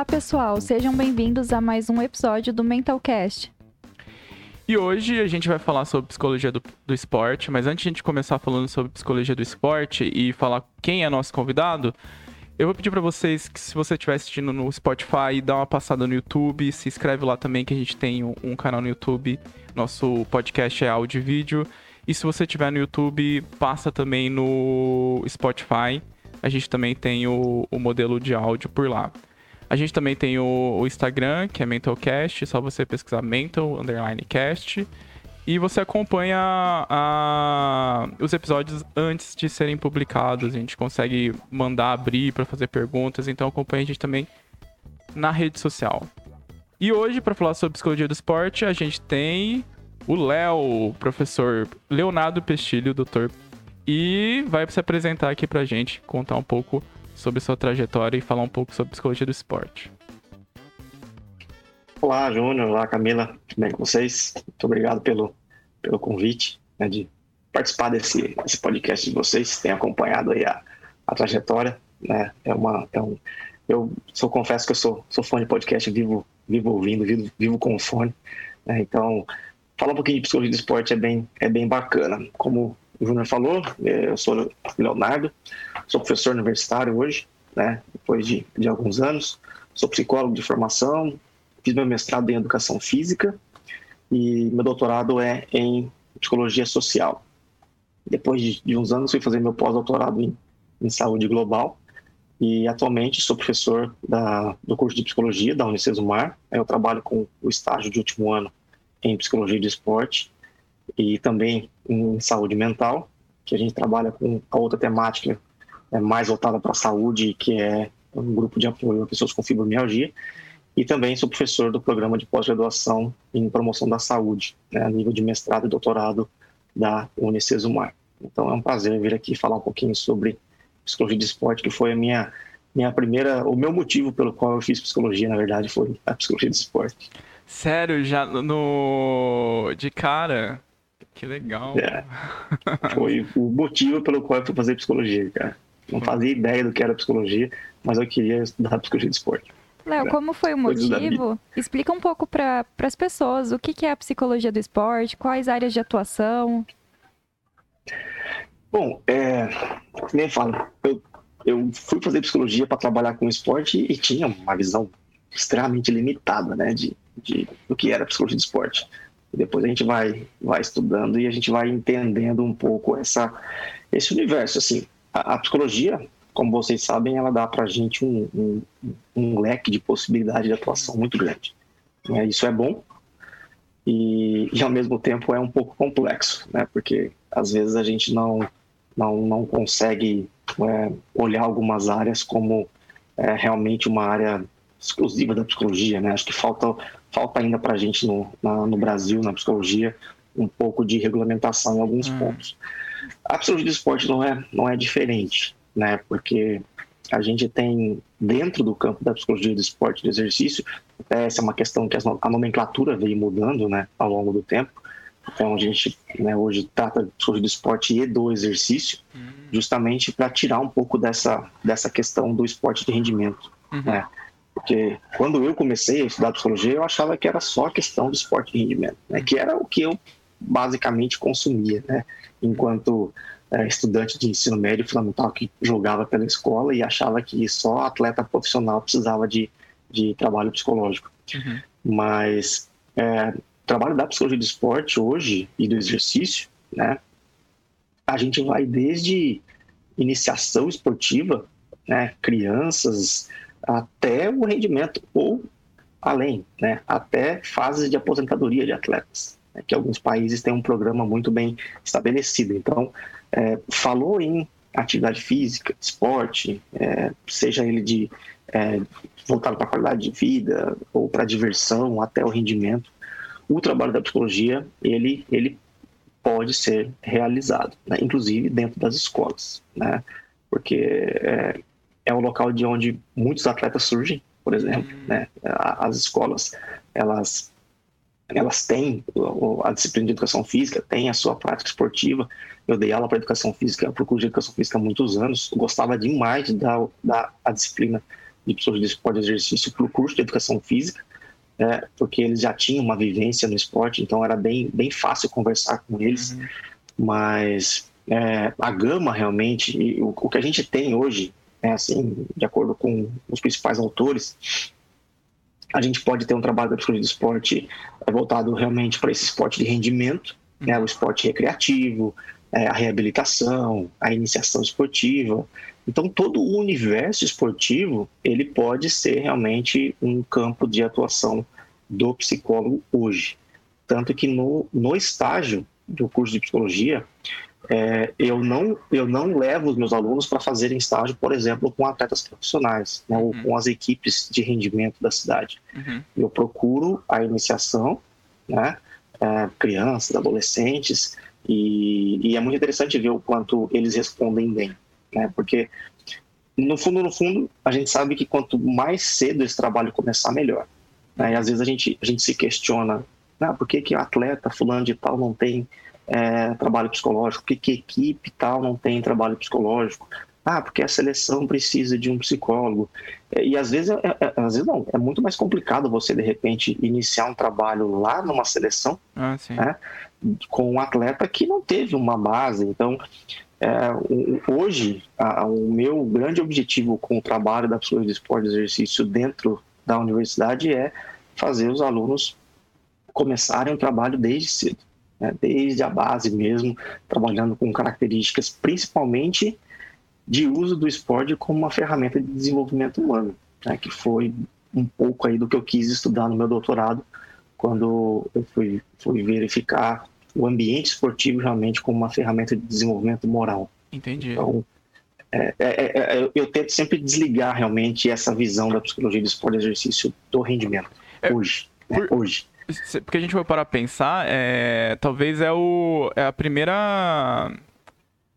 Olá, pessoal, sejam bem-vindos a mais um episódio do Mentalcast. E hoje a gente vai falar sobre psicologia do, do esporte, mas antes de a gente começar falando sobre psicologia do esporte e falar quem é nosso convidado, eu vou pedir para vocês que se você estiver assistindo no Spotify, dá uma passada no YouTube, se inscreve lá também que a gente tem um, canal no YouTube. Nosso podcast é áudio e vídeo. E se você estiver no YouTube, passa também no Spotify. A gente também tem o, o modelo de áudio por lá. A gente também tem o, o Instagram, que é Mentalcast, só você pesquisar Mental Underline Cast. E você acompanha a, os episódios antes de serem publicados. A gente consegue mandar abrir para fazer perguntas, então acompanha a gente também na rede social. E hoje, para falar sobre psicologia do esporte, a gente tem o Léo, professor Leonardo Pestilho, doutor, e vai se apresentar aqui pra gente, contar um pouco sobre sua trajetória e falar um pouco sobre psicologia do esporte. Olá, Júnior. Olá, Camila. Tudo bem com vocês? Muito obrigado pelo, pelo convite né, de participar desse, desse podcast de vocês. Tenho acompanhado aí a, a trajetória. Né? É uma, é um, eu só confesso que eu sou, sou fã de podcast, vivo, vivo ouvindo, vivo, vivo com fone. Né? Então, falar um pouquinho de psicologia do esporte é bem, é bem bacana. Como o Júnior falou, é, eu sou Leonardo, sou professor universitário hoje, né, depois de, de alguns anos, sou psicólogo de formação, fiz meu mestrado em educação física e meu doutorado é em psicologia social. Depois de, de uns anos fui fazer meu pós-doutorado em, em saúde global e atualmente sou professor da, do curso de psicologia da Unicesumar. Eu trabalho com o estágio de último ano em psicologia de esporte e também em saúde mental, que a gente trabalha com a outra temática é, mais voltada para a saúde, que é um grupo de apoio a pessoas com fibromialgia. E também sou professor do programa de pós-graduação em promoção da saúde, né, a nível de mestrado e doutorado da Unicesumar. Então é um prazer vir aqui falar um pouquinho sobre psicologia de esporte, que foi a minha minha primeira, o meu motivo pelo qual eu fiz psicologia, na verdade, foi a psicologia de esporte. Sério, já no de cara, que legal. É. Foi o motivo pelo qual eu fui fazer psicologia, cara. Não fazia ideia do que era psicologia, mas eu queria estudar psicologia de esporte. Léo, como foi o motivo? Explica um pouco para as pessoas o que, que é a psicologia do esporte, quais áreas de atuação. Bom, é, nem falo, eu, eu fui fazer psicologia para trabalhar com esporte e tinha uma visão extremamente limitada, né, de, de do que era psicologia de esporte. Depois a gente vai, vai estudando e a gente vai entendendo um pouco essa, esse universo. Assim, a, a psicologia, como vocês sabem, ela dá para a gente um, um, um, leque de possibilidade de atuação muito grande. É, isso é bom e, e, ao mesmo tempo, é um pouco complexo, né? porque às vezes a gente não, não, não consegue é, olhar algumas áreas como é, realmente uma área exclusiva da psicologia. Né? Acho que falta falta ainda para a gente no, na, no Brasil, na psicologia, um pouco de regulamentação em alguns hum. pontos. A psicologia do esporte não é, não é diferente, né? Porque a gente tem dentro do campo da psicologia do esporte do exercício, essa é uma questão que a nomenclatura veio mudando, né, ao longo do tempo. Então a gente né, hoje trata de psicologia do esporte e do exercício, hum. justamente para tirar um pouco dessa, dessa questão do esporte de rendimento. Uhum. Né? Porque quando eu comecei a estudar psicologia, eu achava que era só questão do esporte de rendimento, né? que era o que eu basicamente consumia, né? enquanto é, estudante de ensino médio fundamental que jogava pela escola e achava que só atleta profissional precisava de, de trabalho psicológico. Uhum. Mas é, o trabalho da psicologia do esporte hoje e do exercício, né? a gente vai desde iniciação esportiva, né? crianças, até o rendimento ou além, né, até fases de aposentadoria de atletas, né, que alguns países têm um programa muito bem estabelecido. Então, é, falou em atividade física, esporte, é, seja ele de é, voltado para a qualidade de vida ou para diversão, até o rendimento, o trabalho da psicologia ele ele pode ser realizado, né, inclusive dentro das escolas, né, porque é, é o local de onde muitos atletas surgem, por exemplo, uhum. né? As escolas, elas elas têm a disciplina de educação física, têm a sua prática esportiva. Eu dei aula para educação física, eu procuro de educação física há muitos anos, eu gostava demais de dar, dar a disciplina de psicologia de esporte e exercício para o curso de educação física, é, porque eles já tinham uma vivência no esporte, então era bem, bem fácil conversar com eles. Uhum. Mas é, a gama realmente, o, o, que a gente tem hoje, é assim, de acordo com os principais autores, a gente pode ter um trabalho da psicologia do esporte voltado realmente para esse esporte de rendimento, né, o esporte recreativo, é, a reabilitação, a iniciação esportiva. Então, todo o universo esportivo ele pode ser realmente um campo de atuação do psicólogo hoje. Tanto que no, no estágio do curso de psicologia, é, eu, não, eu não levo os meus alunos para fazerem estágio, por exemplo, com atletas profissionais, né, uhum. ou com as equipes de rendimento da cidade. Uhum. Eu procuro a iniciação, né, é, crianças, adolescentes, e, e, é muito interessante ver o quanto eles respondem bem, né, porque no fundo, no fundo, a gente sabe que quanto mais cedo esse trabalho começar, melhor. Né, e às vezes a gente, a gente se questiona, ah, por que, que o atleta fulano de tal não tem é, trabalho psicológico, por que, que equipe tal não tem trabalho psicológico, ah, porque a seleção precisa de um psicólogo. É, e às vezes, é, é, às vezes não, é muito mais complicado você, de repente, iniciar um trabalho lá numa seleção ah, né, com um atleta que não teve uma base. Então, é, hoje, a, o meu grande objetivo com o trabalho da psicologia do esporte e exercício dentro da universidade é fazer os alunos começarem o trabalho desde cedo né, desde a base mesmo, trabalhando com características principalmente de uso do esporte como uma ferramenta de desenvolvimento humano, né, que foi um pouco aí do que eu quis estudar no meu doutorado, quando eu fui, fui verificar o ambiente esportivo realmente como uma ferramenta de desenvolvimento moral. Entendi. Então, é, é, é, é eu tento sempre desligar realmente essa visão da psicologia do esporte e exercício do rendimento, é, hoje. Né, por, hoje porque a gente vai parar a pensar, é, talvez é, o, é a primeira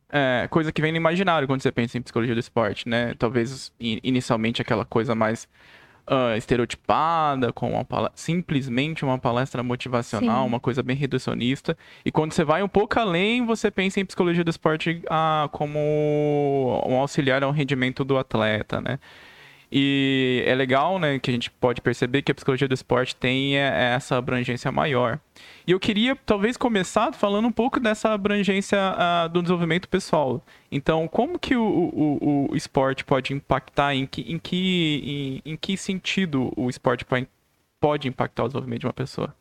é, coisa que vem no imaginário quando você pensa em psicologia do esporte, né? Talvez inicialmente aquela coisa mais uh, estereotipada, com uma simplesmente uma palestra motivacional, Sim. uma coisa bem reducionista. E quando você vai um pouco além, você pensa em psicologia do esporte ah, como um auxiliar ao rendimento do atleta, né? E é legal, né, que a gente pode perceber que a psicologia do esporte tem é, essa abrangência maior. E eu queria, talvez, começar falando um pouco dessa abrangência uh, do desenvolvimento pessoal. Então, como que o, o, o esporte pode impactar, em que, em, que, em, em que sentido o esporte pode impactar o desenvolvimento de uma pessoa?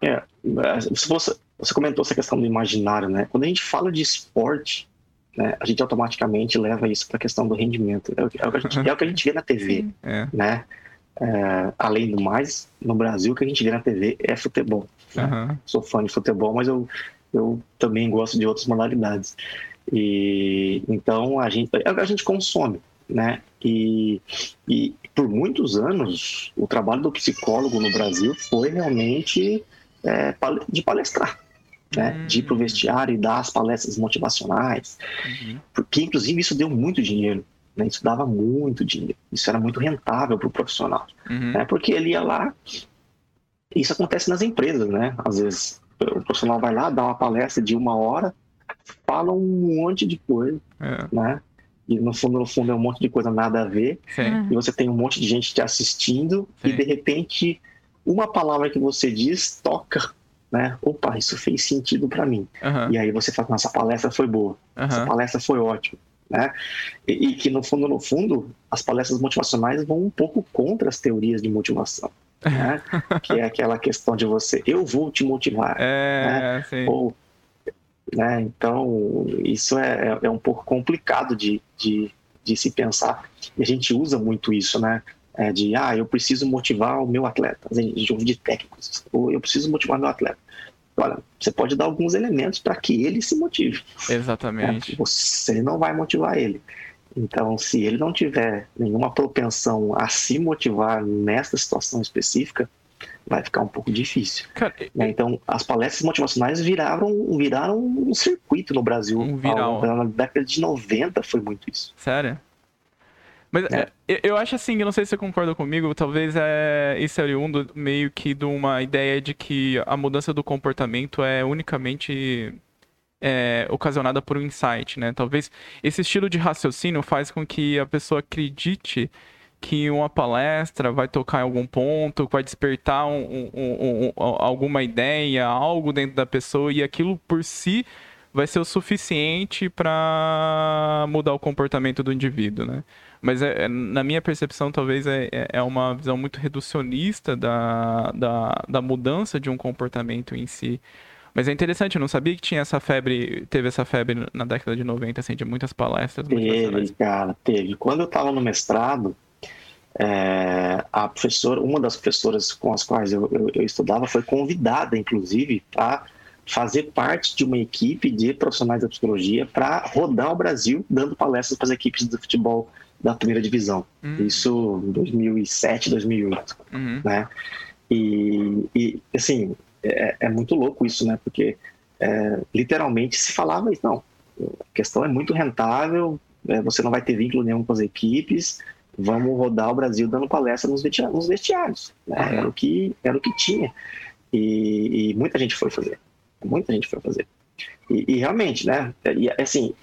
É, você, você comentou essa questão do imaginário, né? Quando a gente fala de esporte, né, a gente automaticamente leva isso para a questão do rendimento. É o, é o, que a gente, é o que a gente vê na TV, é. né? É, além do mais, no Brasil, o que a gente vê na TV é futebol. Né? Uhum. Sou fã de futebol, mas eu, eu também gosto de outras modalidades. E então a gente é o que a gente consome, né? E, e por muitos anos o trabalho do psicólogo no Brasil foi realmente é, de palestrar né, uhum. de ir para o vestiário e dar as palestras motivacionais, uhum. porque inclusive isso deu muito dinheiro, né, isso dava muito dinheiro, isso era muito rentável para o profissional, uhum. né, porque ele ia lá, isso acontece nas empresas, né, às vezes o profissional vai lá, dá uma palestra de uma hora, fala um monte de coisa, é. né, e no fundo, no fundo é um monte de coisa nada a ver, Sim. e você tem um monte de gente te assistindo, Sim. e de repente uma palavra que você diz toca né? Opa, isso fez sentido para mim. Uhum. E aí você fala, nossa, palestra foi boa, uhum. essa palestra foi ótima. Né? E, e, que no fundo, no fundo, as palestras motivacionais vão um pouco contra as teorias de motivação. Né? que é aquela questão de você, eu vou te motivar. É, né? Ou, né? Então, isso é, é, é um pouco complicado de, de, de se pensar. E a gente usa muito isso, né? É, de ah, eu preciso motivar o meu atleta, de jogo de técnicos, ou eu preciso motivar meu atleta. Olha, você pode dar alguns elementos para que ele se motive. Exatamente. É, você não vai motivar ele. Então, se ele não tiver nenhuma propensão a se motivar nessa situação específica, vai ficar um pouco difícil. Cara, né? Então, as palestras motivacionais viraram, viraram um circuito no Brasil. Um viral. Na década de 90 foi muito isso. Sério? Mas é. é eu acho assim, eu não sei se você concorda comigo, talvez é, isso é oriundo meio que de uma ideia de que a mudança do comportamento é unicamente é, ocasionada por um insight, né? Talvez esse estilo de raciocínio faz com que a pessoa acredite que uma palestra vai tocar em algum ponto, vai despertar um, um, um, alguma ideia, algo dentro da pessoa e aquilo por si vai ser o suficiente para mudar o comportamento do indivíduo, né? Mas é, é, na minha percepção, talvez é, é, é uma visão muito reducionista da, da, da mudança de um comportamento em si. Mas é interessante, eu não sabia que tinha essa febre, teve essa febre na década de 90, assim, de muitas palestras. Teve, cara, teve. Quando eu estava no mestrado, é, a professora, uma das professoras com as quais eu, eu, eu estudava foi convidada, inclusive, para fazer parte de uma equipe de profissionais da psicologia para rodar o Brasil dando palestras para as equipes do futebol da primeira divisão. Uhum. Isso em 2007, 2008, uhum. né? E, e assim, é, é, muito louco isso, né? Porque é, literalmente se falava isso, não, a questão é muito rentável, é, você não vai ter vínculo nenhum com as equipes, vamos rodar o Brasil dando palestra nos vestiários, nos vestiários né? uhum. era, o que, era o que tinha. E, e, muita gente foi fazer, muita gente foi fazer. E, e realmente, né, e, assim,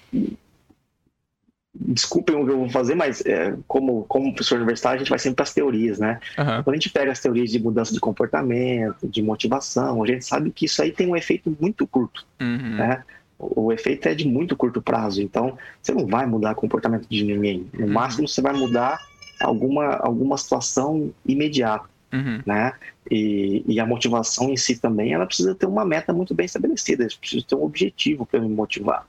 desculpem o que eu vou fazer, mas é, como, como professor universitário, a gente vai sempre para as teorias, né? Uhum. Quando a gente pega as teorias de mudança de comportamento, de motivação, a gente sabe que isso aí tem um efeito muito curto, uhum. né? O, o efeito é de muito curto prazo, então você não vai mudar o comportamento de ninguém. No uhum. máximo, você vai mudar alguma, alguma situação imediata. Uhum. Né? E, e, a motivação em si também, ela precisa ter uma meta muito bem estabelecida, precisa ter um objetivo para me motivar.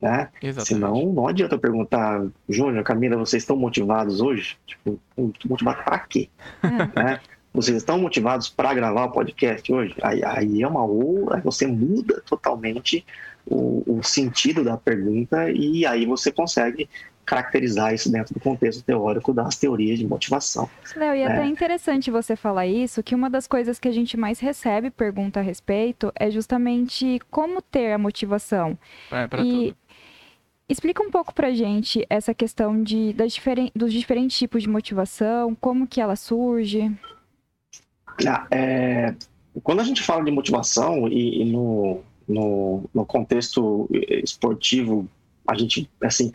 Né? Senão, não adianta eu perguntar, Júnior, Camila, vocês estão motivados hoje? Tipo, motivados para quê? É. Né? Vocês estão motivados para gravar o podcast hoje? Aí, aí é uma outra, você muda totalmente o, o, sentido da pergunta e aí você consegue caracterizar isso dentro do contexto teórico das teorias de motivação. Léo, e é até interessante você falar isso, que uma das coisas que a gente mais recebe pergunta a respeito é justamente como ter a motivação. É, para tudo. Explica um pouco pra gente essa questão de, das diferen dos diferentes tipos de motivação, como que ela surge. Ah, é, quando a gente fala de motivação e, e no, no, no, contexto esportivo, a gente, assim,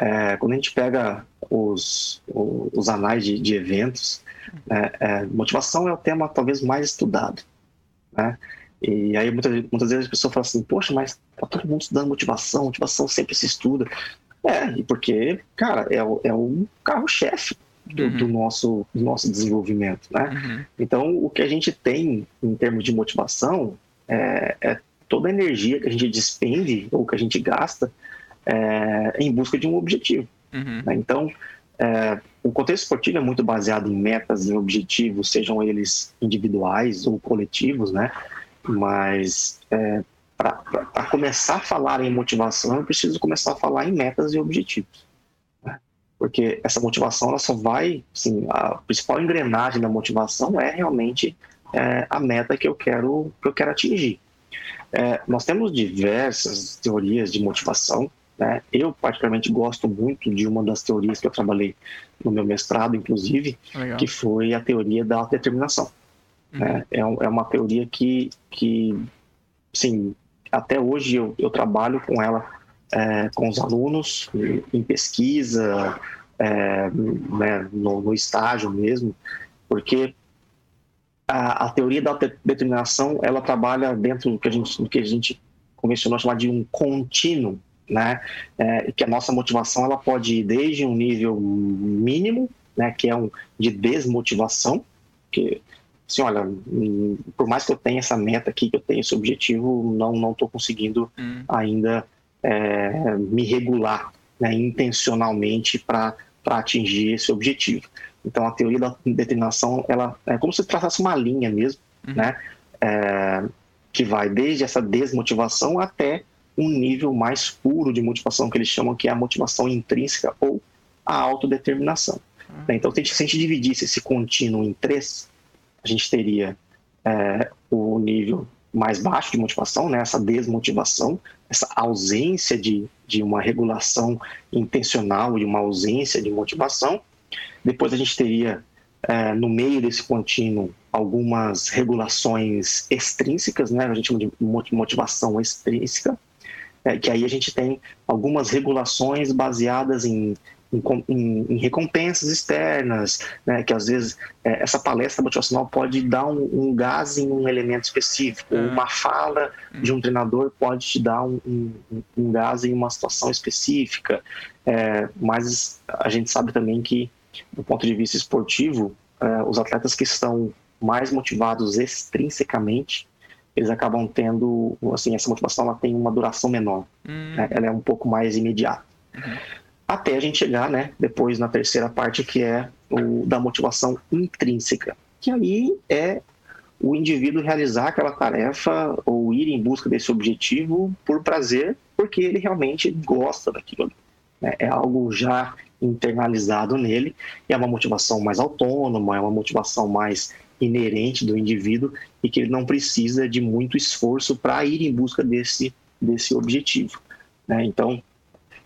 é, quando a gente pega os, os, os anais de, de eventos, é, é motivação é o tema talvez mais estudado, né? E aí muitas, muitas vezes as pessoas falam assim, poxa, mas tá todo mundo estudando motivação, motivação sempre se estuda. É, e porque, cara, é, o, é o carro-chefe do, uhum. do, nosso, do nosso desenvolvimento, né? Uhum. Então, o que a gente tem em termos de motivação é, é, toda a energia que a gente despende ou que a gente gasta é, em busca de um objetivo. Uhum. Né? Então, é, o contexto esportivo é muito baseado em metas e objetivos, sejam eles individuais ou coletivos, né? Mas é, para começar a falar em motivação, eu preciso começar a falar em metas e objetivos. Né? Porque essa motivação ela só vai, assim, a principal engrenagem da motivação é realmente é, a meta que eu quero, que eu quero atingir. É, nós temos diversas teorias de motivação. Né? Eu, particularmente, gosto muito de uma das teorias que eu trabalhei no meu mestrado, inclusive, Legal. que foi a teoria da autodeterminação. Né? É, é uma teoria que, que sim, até hoje eu, eu trabalho com ela é, com os alunos em pesquisa, é, né, no, no, estágio mesmo, porque a, a, teoria da determinação ela trabalha dentro do que a gente, do que a gente convencionou chamar de um contínuo, né? É, que a nossa motivação ela pode ir desde um nível mínimo, né, que é um de desmotivação, que assim, olha, hum, por mais que eu tenha essa meta aqui, que eu tenha esse objetivo, não não estou conseguindo hum. ainda é, me regular né, intencionalmente para atingir esse objetivo. Então, a teoria da determinação, ela é como se traçasse uma linha mesmo, uhum. né, é, que vai desde essa desmotivação até um nível mais puro de motivação, que eles chamam que é a motivação intrínseca ou a autodeterminação. Uhum. Então, se a gente dividisse esse contínuo em três, a gente teria é, o nível mais baixo de motivação, né, essa desmotivação, essa ausência de, de uma regulação intencional e uma ausência de motivação. Depois a gente teria, é, no meio desse contínuo, algumas regulações extrínsecas, né, a gente chama de motivação extrínseca. É, que aí a gente tem algumas regulações baseadas em em, em, em, recompensas externas, né, que às vezes é, essa palestra motivacional pode dar um, um, gás em um elemento específico, é. uma fala de um treinador pode te dar um, um, um gás em uma situação específica, é, mas a gente sabe também que, do ponto de vista esportivo, é, os atletas que estão mais motivados extrinsecamente, eles acabam tendo, assim, essa motivação ela tem uma duração menor, hum. né, ela é um pouco mais imediata. Uhum até a gente chegar, né, depois na terceira parte, que é o da motivação intrínseca, que aí é o indivíduo realizar aquela tarefa ou ir em busca desse objetivo por prazer, porque ele realmente gosta daquilo. Né? É algo já internalizado nele, é uma motivação mais autônoma, é uma motivação mais inerente do indivíduo e que ele não precisa de muito esforço para ir em busca desse, desse objetivo. Né? Então,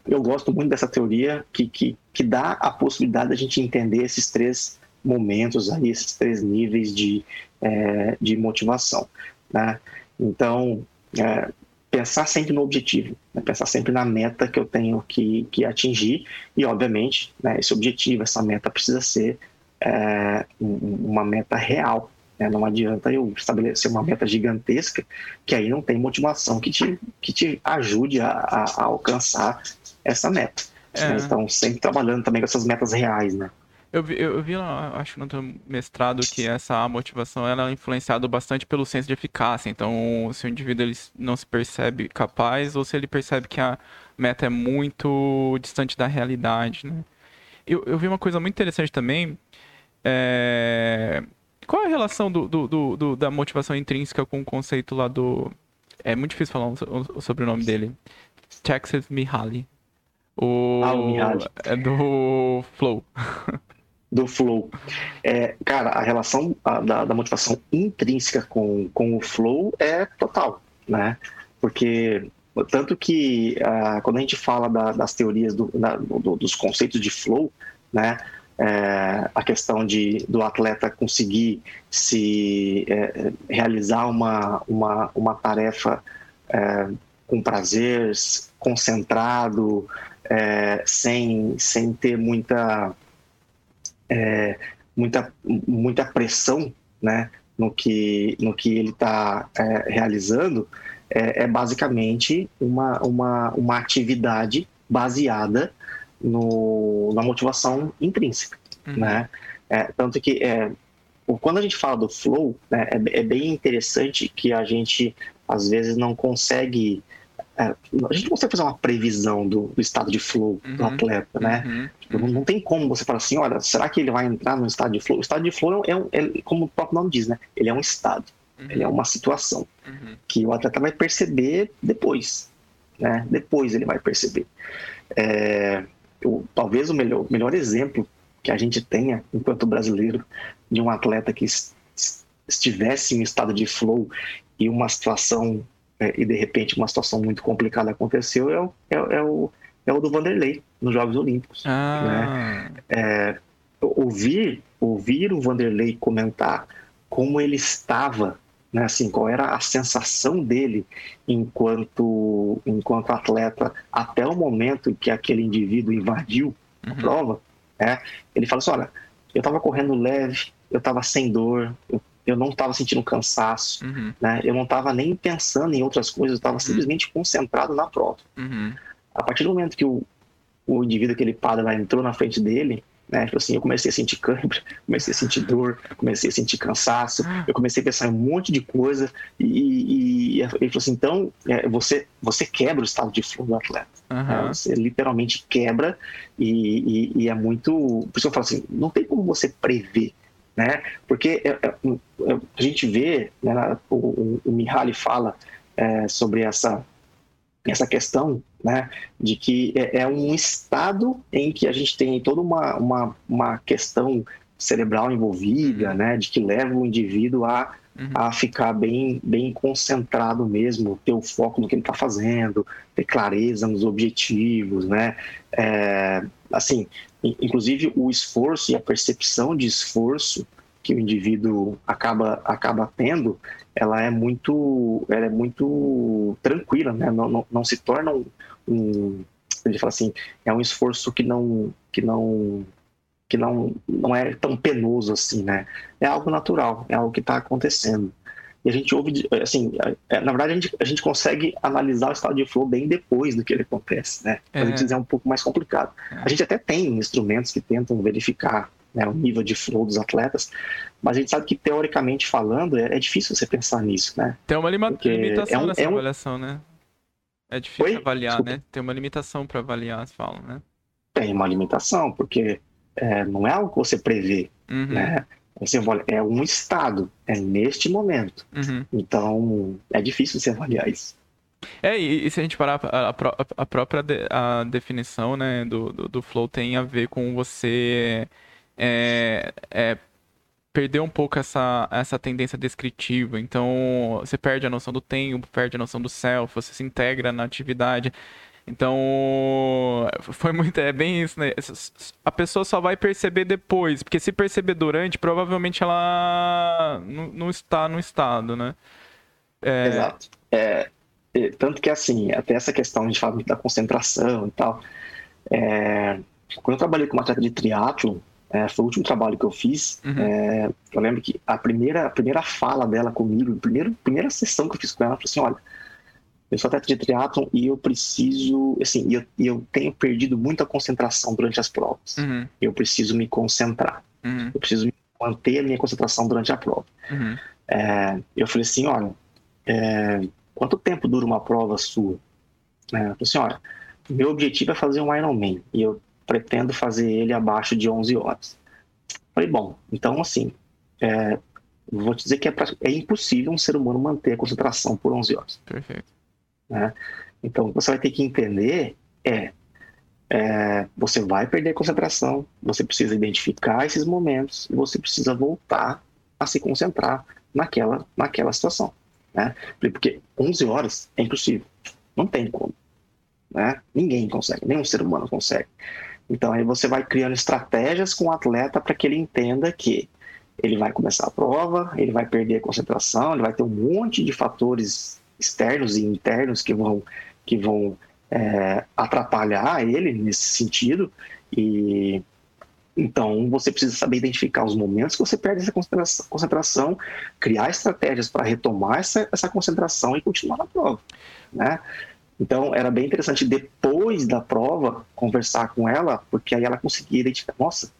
eu gosto muito dessa teoria que, que, que dá a possibilidade de a gente entender esses três momentos aí, esses três níveis de, é, de motivação. Né? Então, é, pensar sempre no objetivo, né? pensar sempre na meta que eu tenho que, que atingir e, obviamente, né, esse objetivo, essa meta precisa ser é, uma meta real. Né? Não adianta eu estabelecer uma meta gigantesca que aí não tem motivação que te, que te ajude a, a, a alcançar essa meta. É. Né? Então, sempre trabalhando também com essas metas reais, né? Eu vi, eu vi acho que no teu mestrado, que essa motivação ela é influenciada bastante pelo senso de eficácia. Então, se o indivíduo ele não se percebe capaz ou se ele percebe que a meta é muito distante da realidade, né? Eu, eu vi uma coisa muito interessante também. É... Qual é a relação do, do, do, do, da motivação intrínseca com o conceito lá do... É muito difícil falar sobre o nome dele. Texas Mihaly. O... Ah, o Mihaly. É do Flow. do Flow. É, cara, a relação a, da, da, motivação intrínseca com, com o Flow é total, né? Porque tanto que uh, quando a gente fala da, das teorias do, da, do, dos conceitos de Flow, né? É, a questão de do atleta conseguir se é, realizar uma, uma, uma tarefa é, com prazer, concentrado, é, sem, sem ter muita, é, muita, muita pressão né, no, que, no que ele está é, realizando, é, basicamente uma, uma, uma atividade baseada no, na motivação intrínseca. Uhum. Né? É, tanto que é, quando a gente fala do flow, né, é, é bem interessante que a gente às vezes não consegue é, a gente não consegue fazer uma previsão do, do estado de flow uhum, do atleta, né? Uhum, tipo, não, não, tem como você falar assim, olha, será que ele vai entrar no estado de flow? O estado de flow é, um, é como o próprio nome diz, né? Ele é um estado, uhum. ele é uma situação uhum. que o atleta vai perceber depois, né? Depois ele vai perceber. É, eu, talvez o melhor, melhor exemplo que a gente tenha enquanto brasileiro de um atleta que estivesse em estado de flow e uma situação é, e de repente uma situação muito complicada aconteceu é o, é, é o, é o do Vanderlei nos Jogos Olímpicos. Ah. Né? É, ouvir, ouvir o Vanderlei comentar como ele estava, né, assim, qual era a sensação dele enquanto, enquanto atleta até o momento que aquele indivíduo invadiu uhum. a prova, né, ele fala assim, olha, eu estava correndo leve, eu estava sem dor, eu eu não estava sentindo cansaço, uhum. né? Eu não estava nem pensando em outras coisas, eu estava uhum. simplesmente concentrado na prova. Uhum. A partir do momento que o, o indivíduo, aquele padre lá, entrou na frente dele, né? Tipo assim, eu comecei a sentir cãibra, comecei a sentir dor, comecei a sentir cansaço, ah. eu comecei a pensar em um monte de coisa e, e, e ele falou assim, então é, você você quebra o estado de flow do atleta, né? você literalmente quebra e, e, é muito, por isso eu falo assim, não tem como você prever né? Porque é, é, é, a gente vê, né, o, o Mihaly fala é, sobre essa essa questão, né, de que é, é, um estado em que a gente tem toda uma, uma, uma questão cerebral envolvida, uhum. né, de que leva o indivíduo a, uhum. a ficar bem, bem concentrado mesmo, ter o foco no que ele está fazendo, ter clareza nos objetivos, né, é, assim, inclusive o esforço e a percepção de esforço que o indivíduo acaba, acaba tendo, ela é muito, ela é muito tranquila, né? Não, não, não se torna um, um, ele fala assim, é um esforço que não, que não, que não, não é tão penoso assim, né? É algo natural, é algo que está acontecendo. E a gente ouve, assim, é, na verdade a gente, a gente consegue analisar o estado de flow bem depois do que ele acontece, né? É. A gente é um pouco mais complicado. É. A gente até tem instrumentos que tentam verificar né, o nível de flow dos atletas, mas a gente sabe que teoricamente falando é, é difícil você pensar nisso, né? Tem uma limitação é um, nessa é um... avaliação, né? É difícil Oi? avaliar, Desculpa. né? Tem uma limitação para avaliar, você fala, né? Tem uma limitação, porque é, não é algo que você prevê, uhum. né? Você é um estado, é neste momento. Uhum. Então, é difícil você avaliar isso. É, e, e se a gente parar, a, a, a própria de, a definição né, do, do, do, flow tem a ver com você é, é, perder um pouco essa, essa tendência descritiva. Então, você perde a noção do tempo, perde a noção do self, você se integra na atividade. Então, foi muito. É bem isso, né? A pessoa só vai perceber depois, porque se perceber durante, provavelmente ela não, está no estado, né? É... Exato. É, tanto que, assim, até essa questão, a gente fala muito da concentração e tal. É, quando eu trabalhei com uma atleta de triatlo, é, foi o último trabalho que eu fiz. Uhum. É, eu lembro que a primeira, a primeira fala dela comigo, a primeira, primeira sessão que eu fiz com ela, ela falou assim: olha eu sou atleta de triatlon e eu preciso, assim, eu, eu tenho perdido muita concentração durante as provas. Uhum. Eu preciso me concentrar. Uhum. Eu preciso manter a minha concentração durante a prova. Uhum. É, eu falei assim, olha, é, quanto tempo dura uma prova sua? É, eu falei assim, olha, meu objetivo é fazer um Ironman e eu pretendo fazer ele abaixo de 11 horas. Falei, bom, então assim, é, vou te dizer que é, pra, é impossível um ser humano manter a concentração por 11 horas. Perfeito. Né? Então, você vai ter que entender é, é, você vai perder concentração, você precisa identificar esses momentos e você precisa voltar a se concentrar naquela, naquela situação. Né? Porque 11 horas é impossível, não tem como. Né? Ninguém consegue, nenhum ser humano consegue. Então aí você vai criando estratégias com o atleta para que ele entenda que ele vai começar a prova, ele vai perder a concentração, ele vai ter um monte de fatores externos e internos que vão, que vão é, atrapalhar ele nesse sentido. E então você precisa saber identificar os momentos que você perde essa concentração, concentração criar estratégias para retomar essa, essa concentração e continuar na prova, né? Então era bem interessante depois da prova conversar com ela, porque aí ela conseguia identificar, nossa,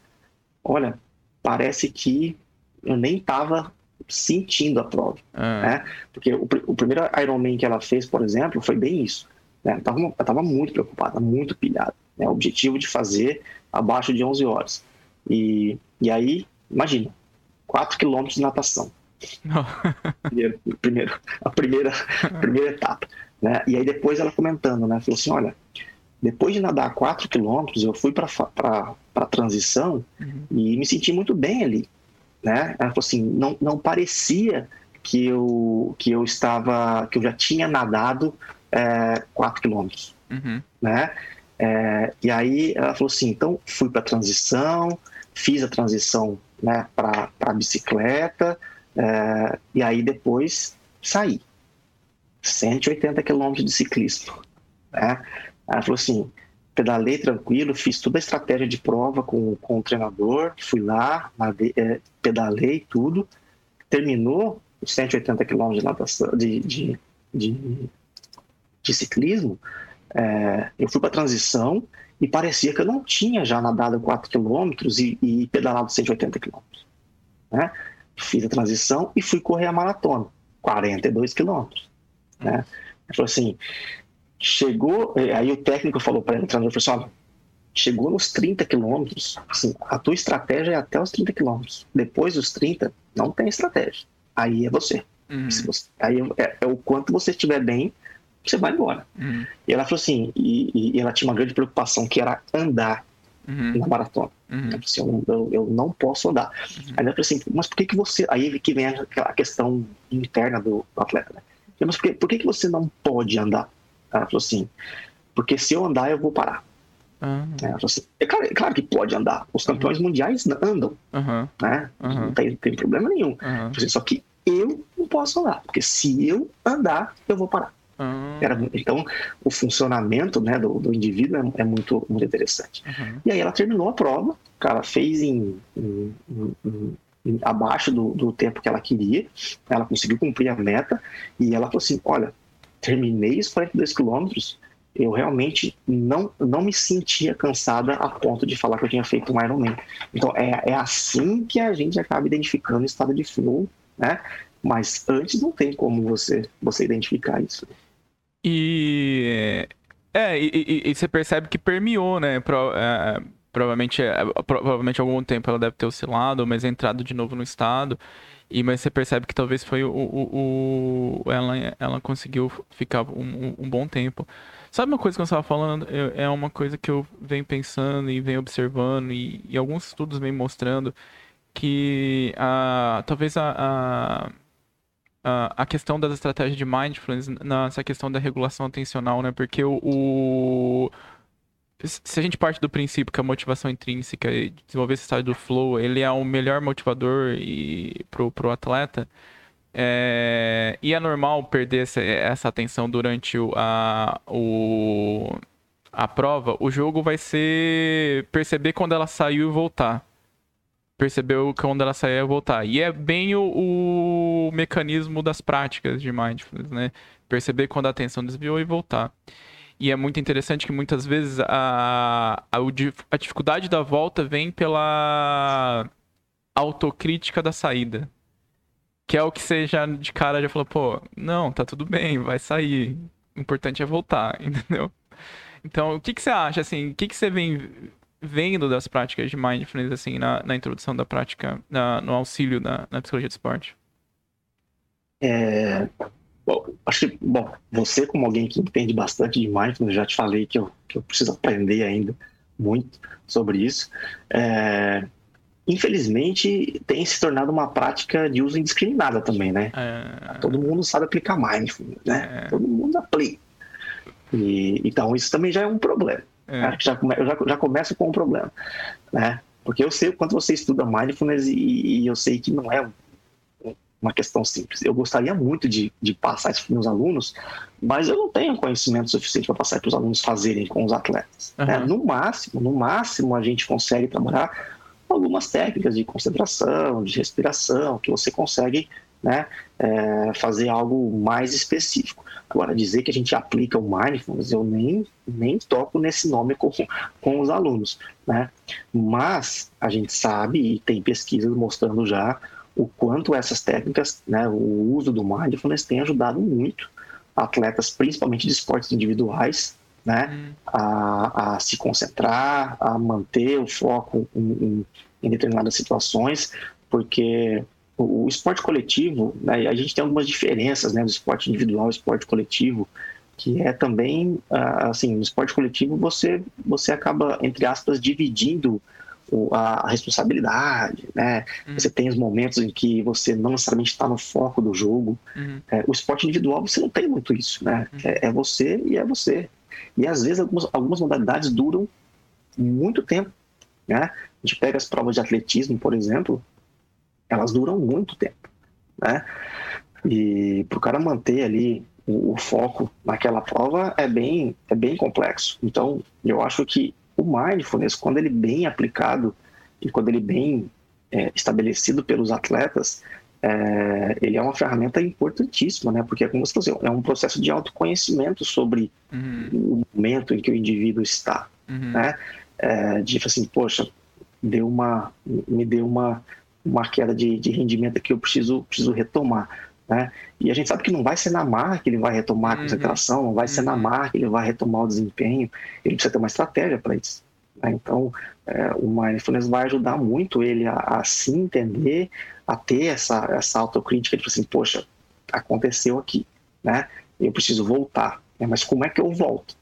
olha, parece que eu nem estava sentindo a prova, ah. né? Porque o, o, primeiro Ironman que ela fez, por exemplo, foi bem isso. Né? Ela estava ela tava muito preocupada, muito pilhada. Né? O objetivo de fazer abaixo de 11 horas. E, e aí, imagina, 4 quilômetros de natação. primeiro, primeiro, a primeira, a primeira etapa. Né? E aí depois ela comentando, né? Falou assim, olha, depois de nadar 4 quilômetros, eu fui para a transição uhum. e me senti muito bem ali né? Ela falou assim, não, não parecia que eu, que eu estava, que eu já tinha nadado é, 4 quilômetros, uhum. né? É, e aí ela falou assim, então fui para a transição, fiz a transição né, para a bicicleta, é, e aí depois saí. 180 quilômetros de ciclismo. Né? Ela falou assim, pedalei tranquilo, fiz toda a estratégia de prova com, com o treinador, fui lá, é, pedalei tudo, terminou os 180 quilômetros de natação, de, de, de, de ciclismo, é, eu fui para a transição e parecia que eu não tinha já nadado 4 quilômetros e, e pedalado 180 quilômetros. Né? Fiz a transição e fui correr a maratona, 42 quilômetros. Né? Ele falou assim, Chegou, é, aí o técnico falou para ele, o treinador falou assim, chegou nos 30 quilômetros, assim, a tua estratégia é até os 30 quilômetros. Depois dos 30, não tem estratégia. Aí é você. Uhum. você aí é, é, o quanto você estiver bem, você vai embora. Uhum. E ela falou assim, e, e, ela tinha uma grande preocupação, que era andar uhum. na maratona. Uhum. Ela assim, eu, eu, eu, não posso andar. Uhum. Aí ela falou assim, mas por que, que você... Aí que vem a questão interna do, do atleta, né? Mas por que, por que, que você não pode andar? Ela falou assim: porque se eu andar, eu vou parar. Ah. É, assim, é, claro, é, claro, que pode andar. Os campeões uhum. mundiais andam. Uhum. Né? Não tem, tem, problema nenhum. Assim, só que eu não posso andar. Porque se eu andar, eu vou parar. Ah. Era, então, o funcionamento né, do, do indivíduo é, é, muito, muito interessante. Uhum. E aí ela terminou a prova, cara fez em, em, em, abaixo do, do tempo que ela queria, ela conseguiu cumprir a meta, e ela falou assim: Olha, terminei os 42 quilômetros, eu realmente não, não me sentia cansada a ponto de falar que eu tinha feito um Ironman. Então, é, é assim que a gente acaba identificando o estado de flow, né? Mas antes não tem como você, você identificar isso. E é, e, e, e, você percebe que permeou, né? Pro, é, provavelmente, é, provavelmente algum tempo ela deve ter oscilado, mas entrado de novo no estado. E mas você percebe que talvez foi o, o, o ela, ela conseguiu ficar um, um, bom tempo. Sabe uma coisa que eu estava falando? é uma coisa que eu venho pensando e venho observando e, e alguns estudos vêm mostrando que a, talvez a, a a questão das estratégias de mindfulness nessa questão da regulação atencional, né? Porque o, o, se a gente parte do princípio que a motivação intrínseca e desenvolver esse estado do flow, ele é o melhor motivador e pro, pro atleta, é, e é normal perder essa, essa atenção durante o, a, o, a prova, o jogo vai ser perceber quando ela saiu e voltar percebeu quando ela sair ia voltar. E é bem o, o, mecanismo das práticas de mindfulness, né? Perceber quando a atenção desviou e voltar. E é muito interessante que muitas vezes a, a, a dificuldade da volta vem pela autocrítica da saída. Que é o que você já de cara já falou, pô, não, tá tudo bem, vai sair. O importante é voltar, entendeu? Então, o que, que você acha, assim, o que, que você vem vendo das práticas de mindfulness, assim, na, na introdução da prática, na, no auxílio na, na psicologia do esporte? É, bom, acho que, bom, você como alguém que entende bastante de mindfulness, já te falei que eu, que eu preciso aprender ainda muito sobre isso. É, infelizmente, tem se tornado uma prática de uso indiscriminada também, né? É... Todo mundo sabe aplicar mindfulness, né? É... Todo mundo aplica. E, então, isso também já é um problema. É. Já, eu já, já começo com um problema, né? Porque eu sei o quanto você estuda mindfulness e, e eu sei que não é uma questão simples. Eu gostaria muito de, de passar isso para os meus alunos, mas eu não tenho conhecimento suficiente para passar para os alunos fazerem com os atletas. Uhum. Né? No máximo, no máximo a gente consegue trabalhar algumas técnicas de concentração, de respiração, que você consegue né, é, fazer algo mais específico. Agora, dizer que a gente aplica o mindfulness, eu nem, nem toco nesse nome com, com os alunos, né? Mas a gente sabe e tem pesquisas mostrando já o quanto essas técnicas, né, o uso do mindfulness tem ajudado muito atletas, principalmente de esportes individuais, né, hum. a, a, se concentrar, a manter o foco em, em, em determinadas situações, porque o, esporte coletivo, né, a gente tem algumas diferenças né, do esporte individual e esporte coletivo, que é também, ah, assim, no esporte coletivo você, você acaba, entre aspas, dividindo a responsabilidade, né? Uhum. Você tem os momentos em que você não necessariamente está no foco do jogo. Uhum. É, o esporte individual você não tem muito isso, né? Uhum. É, é, você e é você. E às vezes algumas, algumas modalidades duram muito tempo, né? A gente pega as provas de atletismo, por exemplo, elas duram muito tempo, né? E para o cara manter ali o, o, foco naquela prova é bem, é bem complexo. Então, eu acho que o mindfulness, quando ele bem aplicado e quando ele bem é, estabelecido pelos atletas, é, ele é uma ferramenta importantíssima, né? Porque, como você falou, é um processo de autoconhecimento sobre uhum. o momento em que o indivíduo está, uhum. né? É, de assim, poxa, deu uma, me deu uma uma queda de, de rendimento que eu preciso, preciso retomar. Né? E a gente sabe que não vai ser na marca que ele vai retomar a uhum. concentração, não vai ser na uhum. marca que ele vai retomar o desempenho, ele precisa ter uma estratégia para isso. Né? Então, é, o mindfulness vai ajudar muito ele a, a, se entender, a ter essa, essa autocrítica de tipo assim, poxa, aconteceu aqui, né? eu preciso voltar, né? mas como é que eu volto?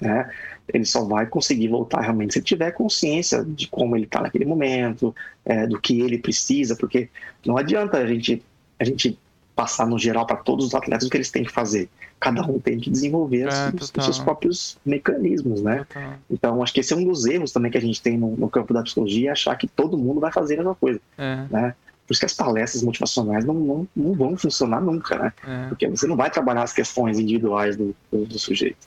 Né? Ele só vai conseguir voltar realmente se ele tiver consciência de como ele está naquele momento, é, do que ele precisa, porque não adianta a gente, a gente passar no geral para todos os atletas o que eles têm que fazer. Cada um tem que desenvolver É, os, os total. seus próprios mecanismos, né? Tá. Então, acho que esse é um dos erros também que a gente tem no, no campo da psicologia, é achar que todo mundo vai fazer a mesma coisa, É, né? Por isso que as palestras motivacionais não, não, não vão funcionar nunca, né? é. Porque você não vai trabalhar as questões individuais do, do, do sujeito.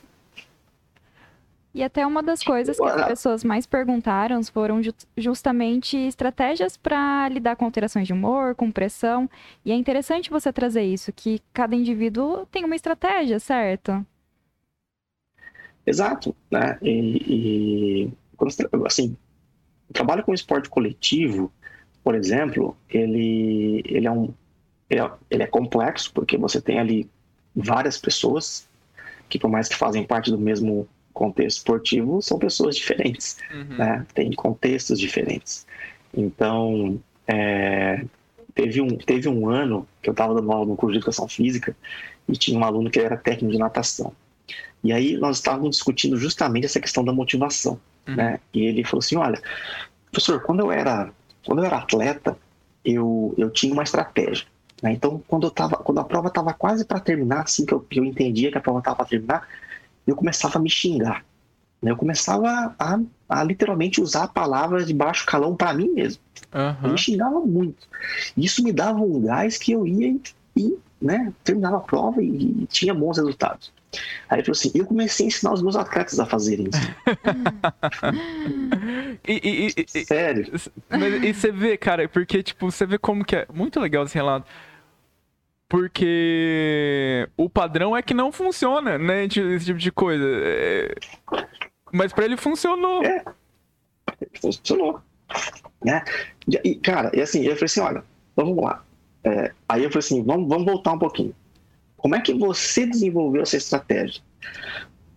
E até uma das coisas que as pessoas mais perguntaram foram ju- justamente estratégias para lidar com alterações de humor, com pressão. E é interessante você trazer isso, que cada indivíduo tem uma estratégia, certo? Exato, né? E, e assim, o trabalho com esporte coletivo, por exemplo, ele, ele é um ele é, ele é complexo porque você tem ali várias pessoas que por mais que fazem parte do mesmo contexto esportivo, são pessoas diferentes, Uhum. né? Tem contextos diferentes. Então, é, teve um teve um ano que eu estava dando aula no curso de educação física e tinha um aluno que era técnico de natação. E aí nós estávamos discutindo justamente essa questão da motivação, Uhum. né? E ele falou assim, olha, professor, quando eu era quando eu era atleta, eu, eu tinha uma estratégia. Né? Então, quando eu tava, quando a prova estava quase para terminar, assim que eu, que eu entendia que a prova estava para terminar, eu começava a me xingar. né? Eu começava a, a literalmente usar palavras de baixo calão para mim mesmo. Eu Aham. me xingava muito. Isso me dava um gás que eu ia e, e, né, terminava a prova e, e tinha bons resultados. Aí ele falou assim: eu comecei a ensinar os meus atletas a fazerem isso. E, e- e- e- Sério. Mas, e você vê, cara, porque, tipo, você vê como que é muito legal esse relato. Porque o padrão é que não funciona, né? Esse tipo de coisa. É, Mas pra ele funcionou. É. Funcionou. Né? E, e, cara, e assim, eu falei assim: olha, então vamos lá. É, aí eu falei assim: vamos, vamos voltar um pouquinho. Como é que você desenvolveu essa estratégia?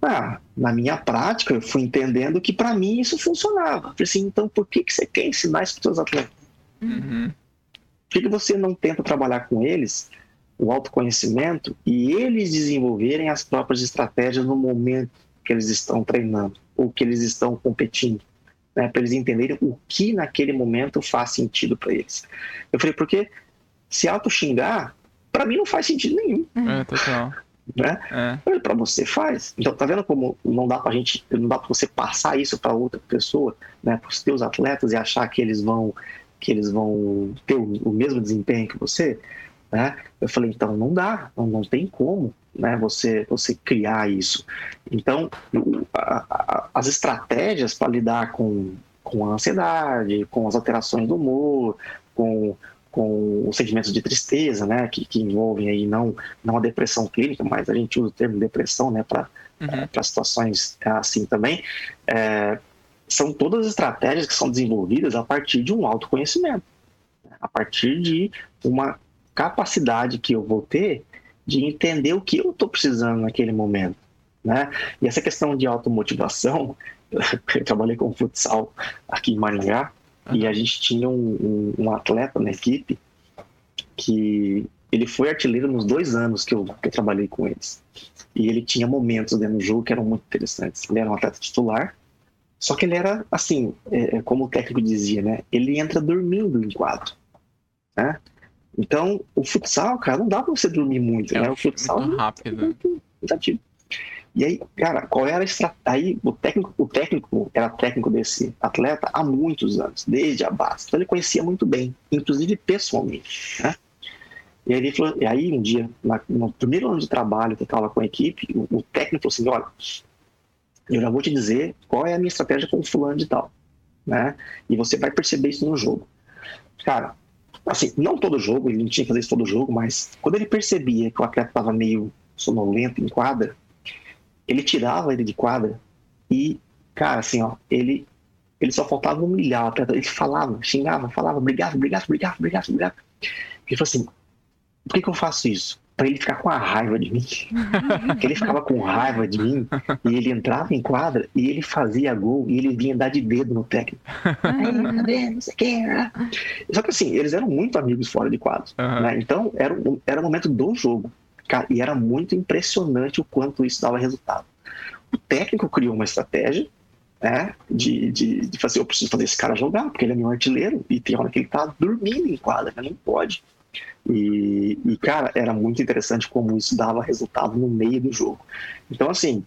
Ah, na minha prática, eu fui entendendo que para mim isso funcionava. Eu falei assim: então por que, que você quer ensinar isso para os seus atletas? Uhum. Por que, que você não tenta trabalhar com eles o autoconhecimento e eles desenvolverem as próprias estratégias no momento que eles estão treinando ou que eles estão competindo? Né, para eles entenderem o que naquele momento faz sentido para eles. Eu falei, porque se auto-xingar, para mim não faz sentido nenhum. É, total. Né? É. Para você faz. Então, tá vendo como não dá pra gente, não dá para você passar isso para outra pessoa, né, para os teus atletas e achar que eles vão que eles vão ter o, o mesmo desempenho que você, né? Eu falei, então não dá, não, não tem como, né? Você você criar isso. Então, a- a- as estratégias para lidar com com a ansiedade, com as alterações do humor, com com os sentimentos de tristeza, né, que, que envolvem aí não não a depressão clínica, mas a gente usa o termo depressão, né, para Uhum. para situações é, assim também, é, são todas estratégias que são desenvolvidas a partir de um autoconhecimento, a partir de uma capacidade que eu vou ter de entender o que eu estou precisando naquele momento. Né? E essa questão de automotivação, eu trabalhei com futsal aqui em Maringá, e a gente tinha um, um- um atleta na equipe que ele foi artilheiro nos dois anos que eu, que eu trabalhei com eles. E ele tinha momentos dentro do jogo que eram muito interessantes. Ele era um atleta titular, só que ele era, assim, é, é, como o técnico dizia, né? Ele entra dormindo em quadro, né? Então, o futsal, cara, não dá pra você dormir muito, É né? O futsal muito rápido. muito. E aí, cara, qual era a estratégia? Aí, o técnico, o técnico era técnico desse atleta há muitos anos, desde a base. Então, ele conhecia muito bem, inclusive pessoalmente, né? E aí, falou, e aí um dia, na- no primeiro ano de trabalho que eu estava com a equipe, o, o técnico falou assim: olha, eu já vou te dizer qual é a minha estratégia com o fulano de tal, né? E você vai perceber isso no jogo. Cara, assim, não todo jogo, ele não tinha que fazer isso todo jogo, mas quando ele percebia que o atleta estava meio sonolento em quadra, ele tirava ele de quadra e, cara, assim, ó, ele, ele só faltava humilhar o atleta. Ele falava, xingava, falava, obrigado, obrigado, obrigado, obrigado, obrigado. Ele falou assim: por que, que eu faço isso? Pra ele ficar com a raiva de mim. Porque ele ficava com raiva de mim e ele entrava em quadra e ele fazia gol e ele vinha dar de dedo no técnico. Aí? Não sei? Só que assim, eles eram muito amigos fora de quadro. Aham. né? Então, era, um- era o momento do jogo. Cara, e era muito impressionante o quanto isso dava resultado. O técnico criou uma estratégia né, de, de, de fazer, eu preciso fazer esse cara jogar, porque ele é meu artilheiro, e tem hora que ele tá dormindo em quadra, né? não pode. E, e, cara, era muito interessante como isso dava resultado no meio do jogo. Então, assim,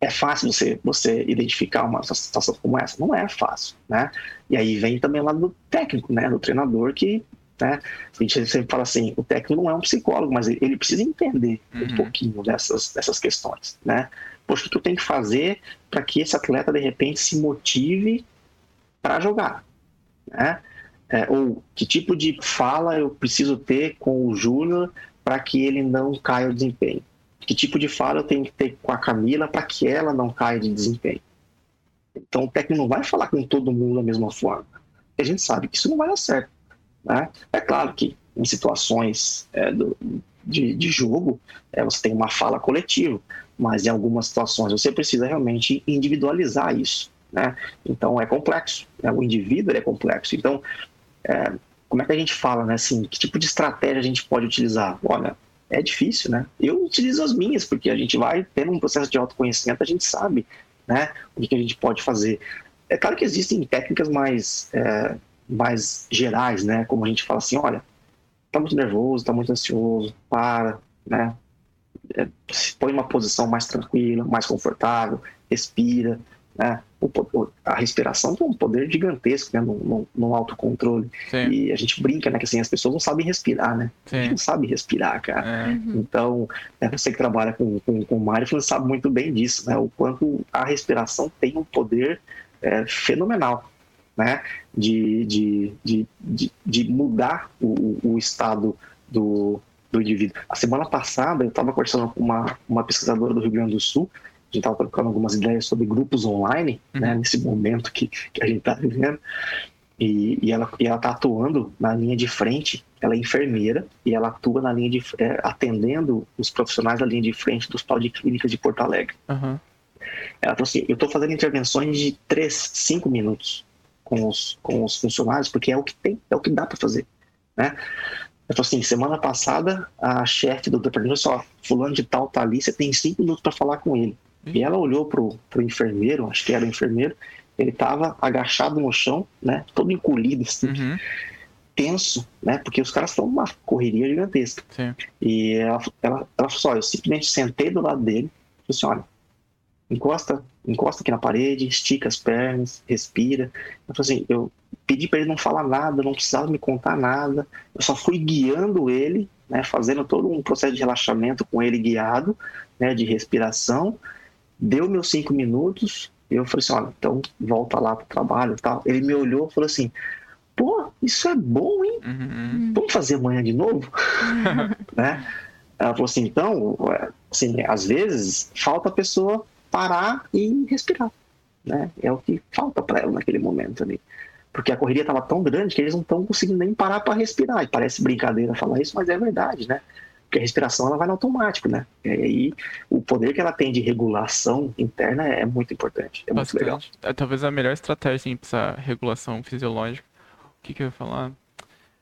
é fácil você, você identificar uma situação como essa? Não é fácil, né? E aí vem também lá do técnico, né? Do treinador que, né? A gente sempre fala assim, o técnico não é um psicólogo, mas ele precisa entender uhum. um pouquinho dessas, dessas questões, né? Poxa, o que eu tenho que fazer para que esse atleta, de repente, se motive para jogar, né? É, ou que tipo de fala eu preciso ter com o Júnior para que ele não caia o desempenho? Que tipo de fala eu tenho que ter com a Camila para que ela não caia de desempenho? Então o técnico não vai falar com todo mundo da mesma forma. a gente sabe que isso não vai dar certo. Né? É claro que em situações é, do, de, de, jogo é, você tem uma fala coletiva, mas em algumas situações você precisa realmente individualizar isso. Né? Então é complexo, né? o indivíduo é complexo. Então, é, como é que a gente fala, né? Assim, que tipo de estratégia a gente pode utilizar? Olha, é difícil, né? Eu utilizo as minhas, porque a gente vai tendo um processo de autoconhecimento, a gente sabe, né? O que, a gente pode fazer. É claro que existem técnicas mais, é, mais gerais, né? Como a gente fala assim, olha, tá muito nervoso, tá muito ansioso, para, né? É, põe uma posição mais tranquila, mais confortável, respira, né? O, a respiração tem um poder gigantesco né? no, no, no autocontrole. Sim. E a gente brinca, né? Que assim, as pessoas não sabem respirar, né? Sim. A gente não sabe respirar, cara. É. Uhum. Então, é, você que trabalha com, com, com mindfulness sabe muito bem disso, né? O quanto a respiração tem um poder é, fenomenal, né? De, de, de, de, de mudar o, o estado do, do indivíduo. A semana passada eu estava conversando com uma, uma pesquisadora do Rio Grande do Sul gente estava trocando algumas ideias sobre grupos online, uhum. né, nesse momento que, que a gente está vivendo. E, e, ela e ela está atuando na linha de frente. Ela é enfermeira e ela atua na linha de é, atendendo os profissionais da linha de frente dos pau de clínicas de Porto Alegre. Uhum. Ela falou assim: eu estou fazendo intervenções de 3, 5 minutos com os, com os funcionários porque é o que tem, é o que dá para fazer, né? Eu falei assim, semana passada a chefe do departamento só, fulano de tal tá ali, você tem cinco minutos para falar com ele. E ela olhou pro, pro enfermeiro, acho que era o enfermeiro, ele estava agachado no chão, né? Todo encolhido, assim, uhum. tenso, né? Porque os caras estão numa correria gigantesca. Sim. E ela, ela, ela falou assim, eu simplesmente sentei do lado dele, falei assim, olha, encosta, encosta aqui na parede, estica as pernas, respira. Eu falei assim, eu pedi para ele não falar nada, não precisava me contar nada. Eu só fui guiando ele, né? Fazendo todo um processo de relaxamento com ele guiado, né? De respiração Deu meus cinco minutos, eu falei assim, olha, então volta lá pro trabalho e tal. Ele me olhou e falou assim, pô, isso é bom, hein? Uhum. Vamos fazer amanhã de novo? né? Ela falou assim, então, assim, às vezes falta a pessoa parar e respirar, né? É o que falta para ela naquele momento ali. Porque a correria estava tão grande que eles não estão conseguindo nem parar para respirar. E parece brincadeira falar isso, mas é verdade, né? Porque a respiração ela vai no automático, né? E aí o poder que ela tem de regulação interna é muito importante, é Bastante. muito legal. É, talvez a melhor estratégia assim, para essa regulação fisiológica. O que, que eu ia falar?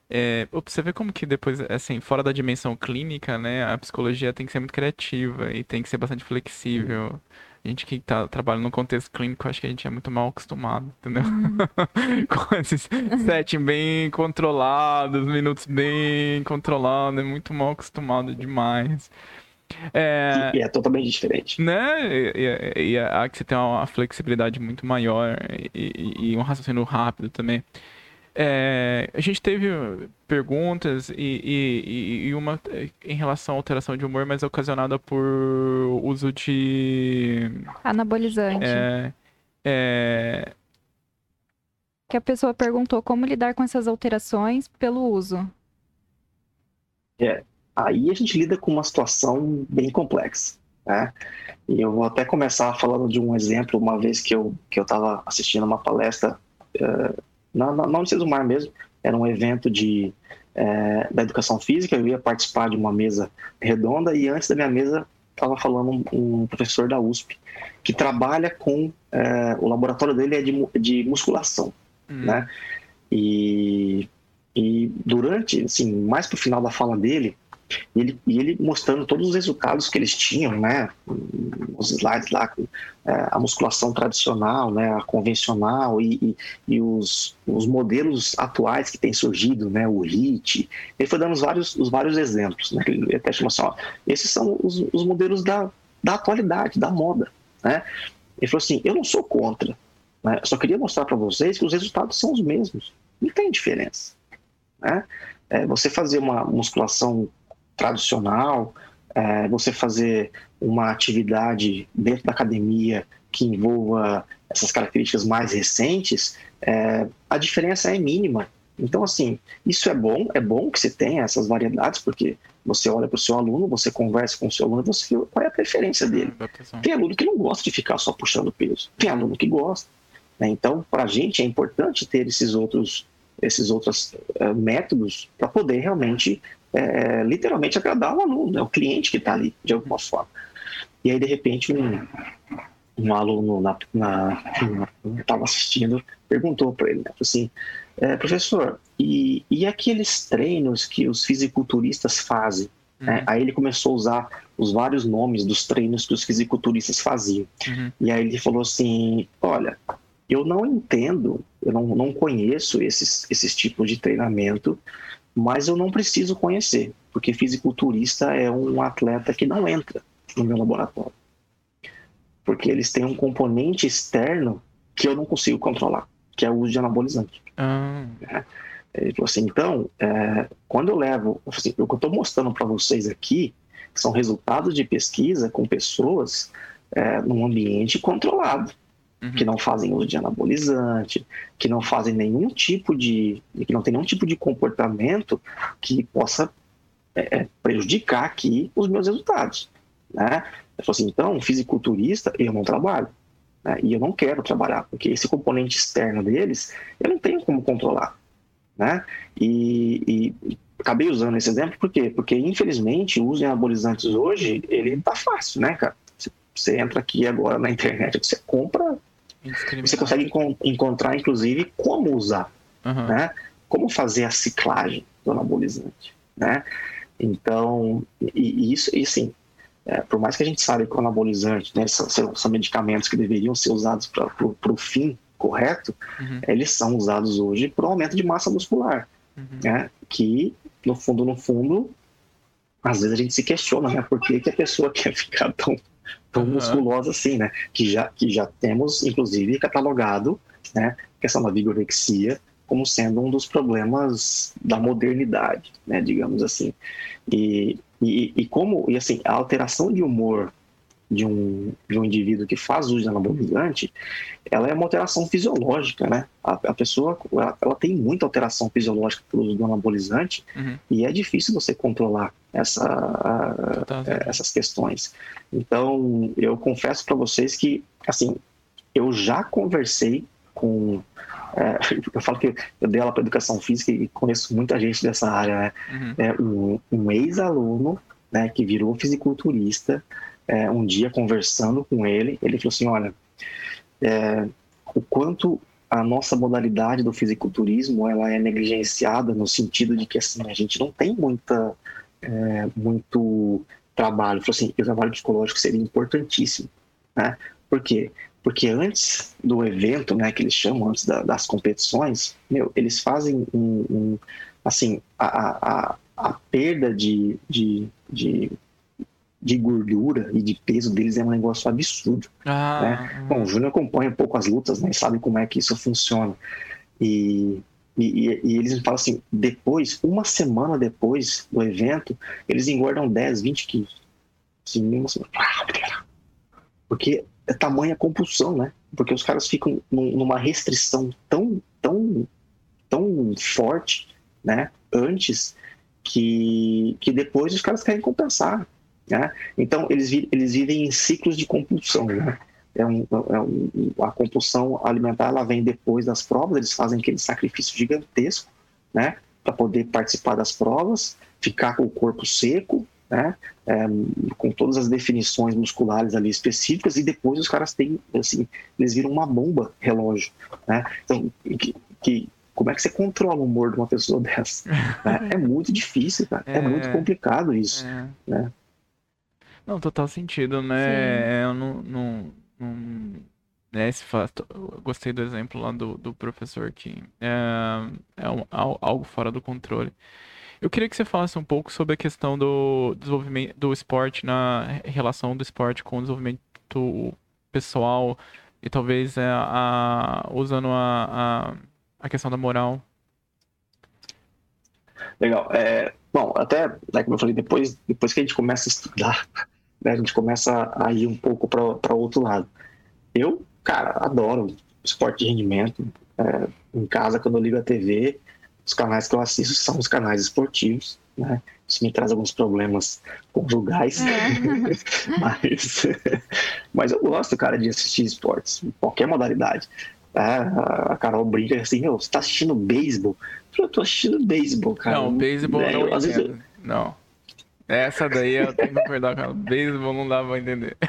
É, você vê como que depois, assim, fora da dimensão clínica, né, a psicologia tem que ser muito criativa e tem que ser bastante flexível. A gente que tá, trabalha no contexto clínico, acho que a gente é muito mal acostumado, entendeu? Uhum. Com esses setting bem controlados, minutos bem controlados, é muito mal acostumado demais. É, e é totalmente diferente. Né? E, e, e a que você tem uma flexibilidade muito maior e, e, um raciocínio rápido também. É, a gente teve perguntas e, e, e, uma em relação à alteração de humor, mas ocasionada por uso de. Anabolizante. É, é... Que a pessoa perguntou como lidar com essas alterações pelo uso. É, aí a gente lida com uma situação bem complexa. Né? E eu vou até começar falando de um exemplo, uma vez que eu que eu estava assistindo uma palestra. Uh, na, na, Unicef do Mar mesmo, era um evento de, é, da educação física, eu ia participar de uma mesa redonda e antes da minha mesa estava falando um, um, professor da USP que trabalha com, é, o laboratório dele é de, de musculação, hum. né? E, e durante, assim, mais pro final da fala dele, E ele, e ele mostrando todos os resultados que eles tinham, né? Os slides lá, é, a musculação tradicional, né? A convencional e, e, e, os, os modelos atuais que têm surgido, né? O HIT. Ele foi dando os vários, os vários exemplos, né? Ele até chamou assim, ó, esses são os, os modelos da, da atualidade, da moda, né? Ele falou assim, eu não sou contra, né? Só queria mostrar para vocês que os resultados são os mesmos. Não tem diferença, né? É, você fazer uma musculação tradicional, é, você fazer uma atividade dentro da academia que envolva essas características mais recentes, é, a diferença é mínima. Então, assim, isso é bom, é bom que você tenha essas variedades, porque você olha para o seu aluno, você conversa com o seu aluno, você vê qual é a preferência dele. Tem aluno que não gosta de ficar só puxando peso, tem aluno que gosta. Né? Então, para a gente é importante ter esses outros, esses outros uh, métodos para poder realmente é, literalmente agradar o aluno, né? o cliente que está ali, de alguma forma. E aí, de repente, um, um aluno na, na, estava assistindo perguntou para ele, né? assim, é, professor, e, e aqueles treinos que os fisiculturistas fazem? Uhum. É, aí ele começou a usar os vários nomes dos treinos que os fisiculturistas faziam. Uhum. E aí ele falou assim, olha, eu não entendo, eu não, não conheço esses, esses tipos de treinamento, mas eu não preciso conhecer, porque fisiculturista é um atleta que não entra no meu laboratório. Porque eles têm um componente externo que eu não consigo controlar, que é o uso de anabolizante. Ah. É. Ele falou assim, então, é, quando eu levo, assim, o que eu estou mostrando para vocês aqui são resultados de pesquisa com pessoas é, num ambiente controlado uhum. que não fazem uso de anabolizante, que não fazem nenhum tipo de. que não tem nenhum tipo de comportamento que possa é, é prejudicar aqui os meus resultados. Né? Eu assim, então, fisiculturista, eu não trabalho. Né? E eu não quero trabalhar, porque esse componente externo deles, eu não tenho como controlar. Né? E, e acabei usando esse exemplo por quê? Porque, infelizmente, o uso de anabolizantes hoje, ele tá fácil, né, cara? Você entra aqui agora na internet, você compra você consegue encontrar, inclusive, como usar, uhum. né? Como fazer a ciclagem do anabolizante, né? Então, e, e isso, e assim, é, por mais que a gente saiba que o anabolizante, né, são, são medicamentos que deveriam ser usados para o fim correto, uhum. eles são usados hoje para o aumento de massa muscular, uhum. né? Que, no fundo, no fundo, às vezes a gente se questiona, né? Por que, que a pessoa quer ficar tão tão uhum. musculosa assim, né? Que já, que já temos, inclusive, catalogado, né? Questão da vigorexia como sendo um dos problemas da modernidade, né? Digamos assim. E, e, e como, e assim, a alteração de humor de um, de um indivíduo que faz uso de anabolizante, ela é uma alteração fisiológica, né? A, a pessoa, ela, ela, tem muita alteração fisiológica pelo uso do anabolizante uhum. e é difícil você controlar essa, a, tá, tá. essas questões. Então, eu confesso para vocês que, assim, eu já conversei com é, eu falo que eu dei aula para educação física e conheço muita gente dessa área, né? Uhum. É, um, um ex-aluno né, que virou fisiculturista, é, um dia conversando com ele, ele falou assim, olha, é, o quanto a nossa modalidade do fisiculturismo ela é negligenciada no sentido de que assim a gente não tem muita é, muito trabalho. Falou assim, o trabalho psicológico seria importantíssimo, né? Por quê? Porque antes do evento, né, que eles chamam antes da, das competições, meu, eles fazem um, um assim a, a, a perda de, de, de de gordura e de peso deles é um negócio absurdo. Ah, né? Bom, o Júnior acompanha um pouco as lutas, né? sabe como é que isso funciona. E, e, e, eles falam assim: depois, uma semana depois do evento, eles engordam 10, 20 quilos. Assim, mesmo assim, porque é tamanha compulsão, né? Porque os caras ficam numa restrição tão, tão, tão forte, né? Antes que, que depois os caras querem compensar. Né? Então, eles, vi, eles vivem em ciclos de compulsão. Né? É um, é um, a compulsão alimentar ela vem depois das provas, eles fazem aquele sacrifício gigantesco né? para poder participar das provas, ficar com o corpo seco, né? É, com todas as definições musculares ali específicas, e depois os caras têm, assim, eles viram uma bomba relógio. Né? Então, que, que como é que você controla o humor de uma pessoa dessa? né? É muito difícil, cara. É, É. muito complicado isso. É. né? Não, total sentido, né? Eu não, não, não- né, esse fato, gostei do exemplo lá do, do professor que é, é um- al- algo fora do controle. Eu queria que você falasse um pouco sobre a questão do desenvolvimento do esporte na relação do esporte com o desenvolvimento pessoal e talvez é, a, usando a, a, a questão da moral. Legal. É, bom, até, né, como eu falei, depois, depois que a gente começa a estudar, né, a gente começa a ir um pouco para outro lado. Eu, cara, adoro esporte de rendimento. É, em casa, quando eu ligo a TV, os canais que eu assisto são os canais esportivos. Né? Isso me traz alguns problemas conjugais, mas, mas eu gosto, cara, de assistir esportes, em qualquer modalidade. tá? a Carol brinca assim, meu, você tá assistindo beisebol? Eu tô assistindo beisebol, cara. Não, beisebol É, não eu- às vezes eu-. Não. Essa daí eu tenho que concordar com ela. Beisebol não dá pra entender.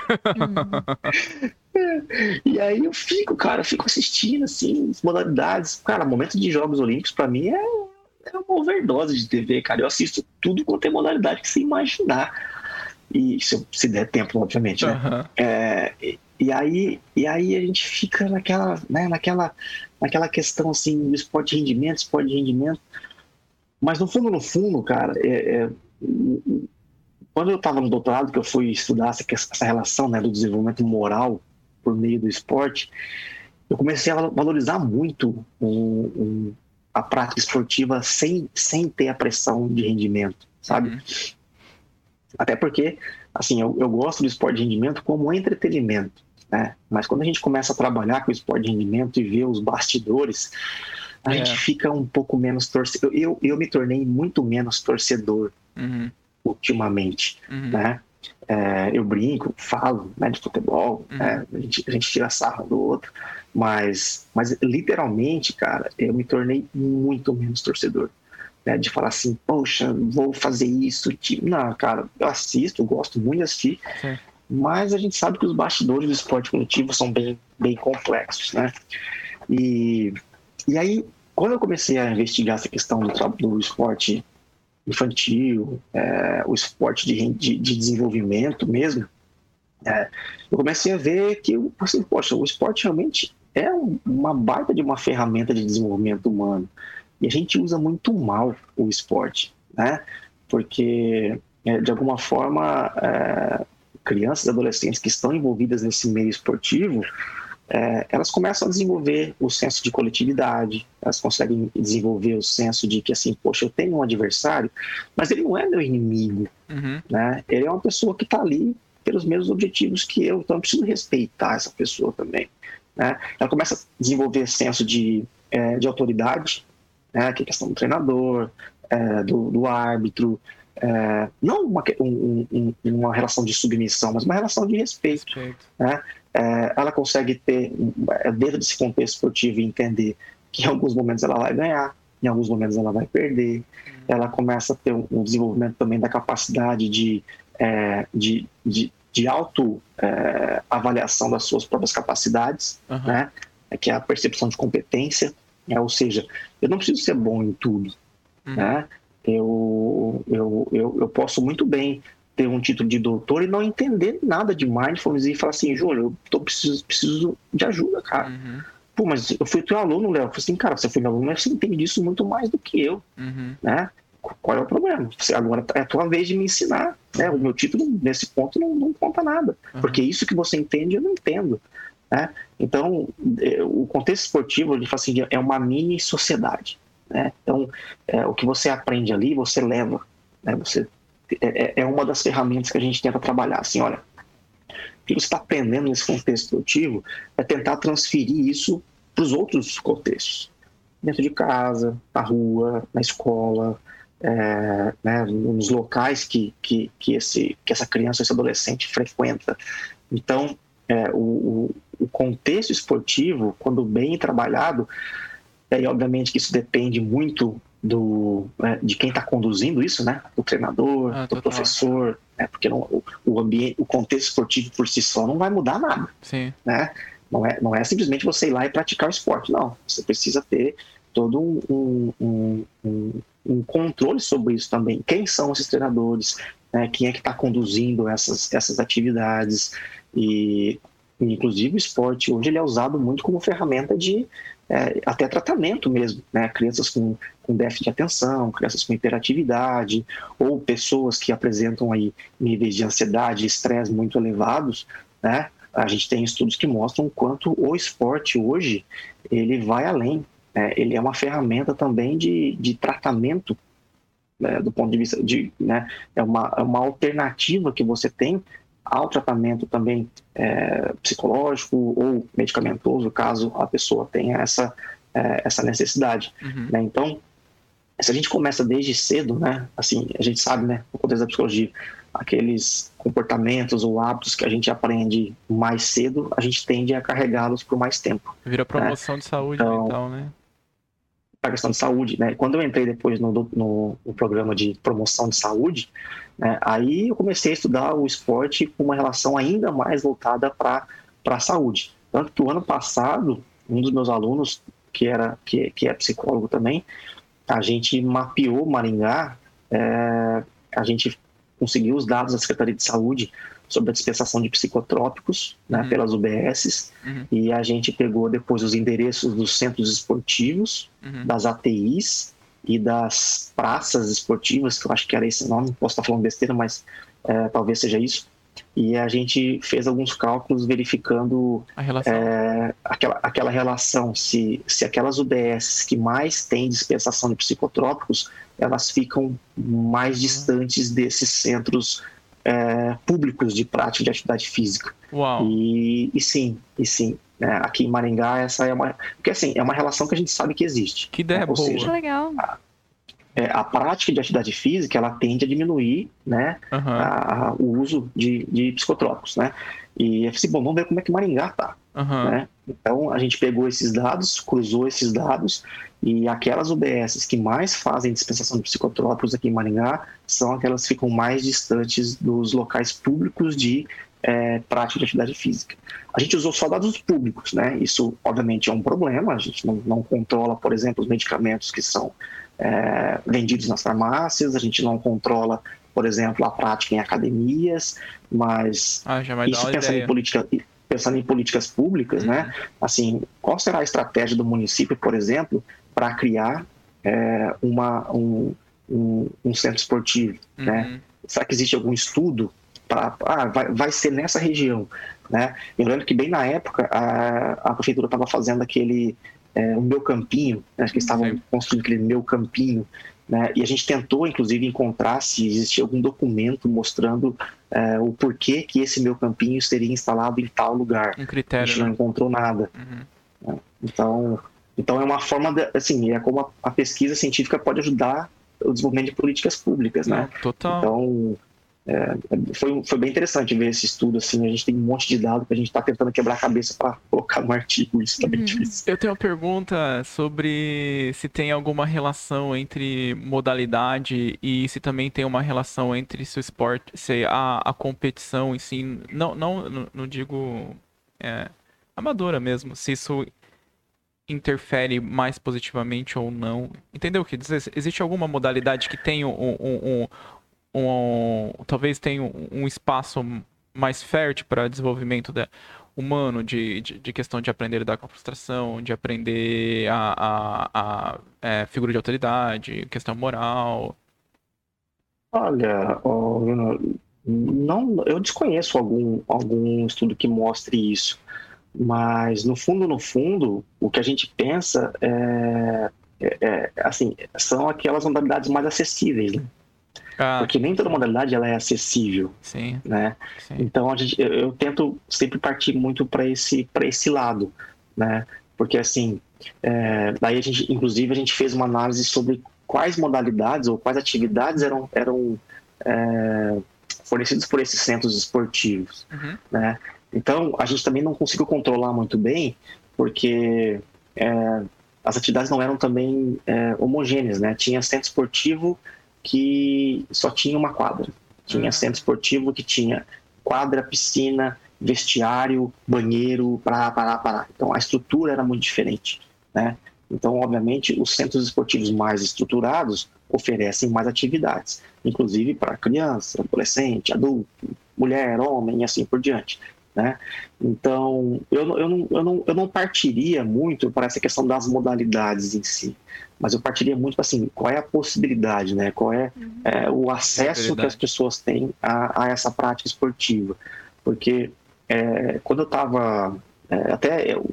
E aí eu fico, cara, eu fico assistindo, assim, as modalidades. Cara, momento de Jogos Olímpicos, pra mim, é, é uma overdose de TV, cara. Eu assisto tudo quanto é modalidade que você imaginar. E se, se der tempo, obviamente, né? Aham. É, e, e aí, e aí a gente fica naquela, né, naquela, naquela questão, assim, do esporte de rendimento, esporte de rendimento. Mas no fundo, no fundo, cara, é- é, quando eu estava no doutorado, que eu fui estudar essa, essa relação né, do desenvolvimento moral por meio do esporte, eu comecei a valorizar muito o- o- a prática esportiva sem, sem ter a pressão de rendimento, sabe? Uhum. Até porque, assim, eu, eu gosto do esporte de rendimento como entretenimento, né? Mas quando a gente começa a trabalhar com o esporte de rendimento e ver os bastidores, a É. gente fica um pouco menos torcedor. Eu, eu me tornei muito menos torcedor Uhum. Ultimamente, Uhum. né? É, eu brinco, falo né, de futebol, Uhum. né, a, gente, a gente tira sarro do outro, mas, mas literalmente, cara, eu me tornei muito menos torcedor. Né, de falar assim, poxa, vou fazer isso. tipo, Não, cara, eu assisto, eu gosto muito de assistir, Sim. mas a gente sabe que os bastidores do esporte coletivo são bem, bem complexos, né? E, e aí, quando eu comecei a investigar essa questão do, do esporte infantil, é, o esporte de, de, de desenvolvimento mesmo, é, eu comecei a ver que, assim, poxa, o esporte realmente é um- uma baita de uma ferramenta de desenvolvimento humano. E a gente usa muito mal o esporte, né? Porque, é, de alguma forma, é, crianças e adolescentes que estão envolvidas nesse meio esportivo, é, elas começam a desenvolver o senso de coletividade, elas conseguem desenvolver o senso de que, assim, poxa, eu tenho um adversário, mas ele não é meu inimigo, Uhum. né? Ele é uma pessoa que está ali pelos mesmos objetivos que eu, então eu preciso respeitar essa pessoa também, né? Ela começa a desenvolver senso de, é, de autoridade, né? Que é questão do treinador, é, do, do árbitro, é, não uma, um- um- uma relação de submissão, mas uma relação de respeito. Respeito. É, ela consegue ter, é, dentro desse contexto esportivo, entender que em alguns momentos ela vai ganhar, em alguns momentos ela vai perder. Ela começa a ter um, desenvolvimento também da capacidade de, é, de, de, de auto-avaliação das suas próprias capacidades, Aham. né? que é a percepção de competência. né? Ou seja, eu não preciso ser bom em tudo Uhum. né? Eu, eu, eu, eu posso muito bem ter um título de doutor e não entender nada de mindfulness e falar assim, Júnior, eu tô, preciso, preciso de ajuda, cara. Uhum. Pô, mas eu fui teu aluno, Léo. Eu falei assim, cara, você foi meu aluno, mas você entende disso muito mais do que eu, Uhum. né? Qual é o problema? Você agora é a tua vez de me ensinar, né? O meu título, nesse ponto, não, não conta nada. Uhum. Porque isso que você entende, eu não entendo. Né? Então, eh, o contexto esportivo, ele fala assim, é uma mini sociedade. Né? Então, eh, o que você aprende ali, você leva. Né? Você, é, é- é uma das ferramentas que a gente tenta trabalhar. Assim, olha, o que você está aprendendo nesse contexto esportivo é tentar transferir isso para os outros contextos. Dentro de casa, na rua, na escola, é, né, nos locais que, que, que, esse, que essa criança, esse adolescente frequenta. Então, é, o, o, contexto esportivo, quando bem trabalhado, e obviamente que isso depende muito do, né, de quem está conduzindo isso, né? Do treinador, Ah, do professor, né? porque não, o, o ambiente, o contexto esportivo por si só não vai mudar nada Sim. né? Não é, não é simplesmente você ir lá e praticar o esporte, não. Você precisa ter todo um, um, um, um controle sobre isso também. Quem são esses treinadores? Né? Quem é que está conduzindo essas, essas atividades? E, inclusive, o esporte hoje ele é usado muito como ferramenta de é, até tratamento mesmo, né? Crianças com, com déficit de atenção, crianças com hiperatividade, ou pessoas que apresentam aí níveis de ansiedade e estresse muito elevados, né? A gente tem estudos que mostram o quanto o esporte hoje ele vai além. Né? Ele é uma ferramenta também de, de tratamento né? do ponto de vista de, né? É uma, é uma alternativa que você tem ao tratamento também é, psicológico ou medicamentoso, caso a pessoa tenha essa, é, essa necessidade. Uhum. Né? Então, se a gente começa desde cedo, né, assim, a gente sabe, né, no contexto da psicologia, aqueles comportamentos ou hábitos que a gente aprende mais cedo, a gente tende a carregá-los por mais tempo. Vira promoção né? de saúde então, mental, né? A questão de saúde, né? Quando eu entrei depois no, no, no programa de promoção de saúde, né, aí eu comecei a estudar o esporte com uma relação ainda mais voltada para a saúde. Tanto que o ano passado, um dos meus alunos, que, era, que, que é psicólogo também, a gente mapeou Maringá, é, a gente conseguiu os dados da Secretaria de Saúde sobre a dispensação de psicotrópicos né, uhum. pelas UBSs uhum. e a gente pegou depois os endereços dos centros esportivos, uhum. das ATIs e das praças esportivas, que eu acho que era esse nome, posso estar falando besteira, mas é, talvez seja isso. E a gente fez alguns cálculos verificando é, aquela, aquela relação, se, se aquelas UBSs que mais têm dispensação de psicotrópicos, elas ficam mais distantes desses centros é, públicos de prática de atividade física. Uau. E, e sim, e sim. Né, aqui em Maringá, essa é uma. Porque assim, é uma relação que a gente sabe que existe. Que ideia né? boa. Seja, legal. A, é, a prática de atividade física ela tende a diminuir né, uhum. a, o uso de, de psicotrópicos. Né? E eu falei assim, bom, vamos ver como é que Maringá tá. Uhum. Né? Então a gente pegou esses dados, cruzou esses dados e aquelas UBSs que mais fazem dispensação de psicotrópicos aqui em Maringá são aquelas que ficam mais distantes dos locais públicos de é, prática de atividade física. A gente usou só dados públicos, né? Isso, obviamente, é um problema. A gente não, não controla, por exemplo, os medicamentos que são é, vendidos nas farmácias, a gente não controla, por exemplo, a prática em academias, mas ah, isso pensando em, política, pensando em políticas públicas, né? né? Assim, qual será a estratégia do município, por exemplo, para criar é, uma, um, um, um, centro esportivo, né? uhum. né? Será que existe algum estudo para ah, vai, vai ser nessa região, né? Eu lembro que bem na época a, a prefeitura estava fazendo aquele é, o meu campinho, né? acho que eles estavam Sim. construindo aquele meu campinho, né? E a gente tentou, inclusive, encontrar se existia algum documento mostrando é, o porquê que esse meu campinho seria instalado em tal lugar. Um critério. A gente não né? encontrou nada. Uhum. Né? Então, então é uma forma, de, assim, é como a, a, pesquisa científica pode ajudar o desenvolvimento de políticas públicas, né? Total. Então, é, foi, foi bem interessante ver esse estudo, assim, a gente tem um monte de dados que a gente está tentando quebrar a cabeça para colocar no artigo, isso também uhum. difícil. Eu tenho uma pergunta sobre se tem alguma relação entre modalidade e se também tem uma relação entre se o esporte, se a, a competição em si, não, não, não digo é, amadora mesmo, se isso interfere mais positivamente ou não. Entendeu o que dizer? Existe alguma modalidade que tem um, um, um, talvez tenha um, espaço mais fértil para desenvolvimento da, humano, de, de, de, questão de aprender a lidar com a frustração, de aprender a, a, a é, figura de autoridade, questão moral? Olha, oh, não, eu desconheço algum, algum estudo que mostre isso, mas no fundo, no fundo, o que a gente pensa é, é, é assim, são aquelas modalidades mais acessíveis, né? Ah. Porque nem toda modalidade ela é acessível. Sim. Né? Sim. Então a gente, eu, eu, tento sempre partir muito para esse, esse lado. Né? Porque assim, é, daí a gente, inclusive, a gente fez uma análise sobre quais modalidades ou quais atividades eram, eram é, fornecidas por esses centros esportivos. Uhum. Né? Então a gente também não conseguiu controlar muito bem, porque é, as atividades não eram também é, homogêneas, né? Tinha centro esportivo que só tinha uma quadra. Tinha uhum. centro esportivo que tinha quadra, piscina, vestiário, banheiro, para, para, para. Então a estrutura era muito diferente, né? Então, obviamente, os centros esportivos mais estruturados oferecem mais atividades, inclusive para criança, adolescente, adulto, mulher, homem e assim por diante. Né? Então, eu, eu, não, eu, não, eu não partiria muito para essa questão das modalidades em si, mas eu partiria muito para assim, qual é a possibilidade, né? qual é, uhum. é o acesso que as pessoas têm a, a essa prática esportiva. Porque é, quando eu estava, é, até eu,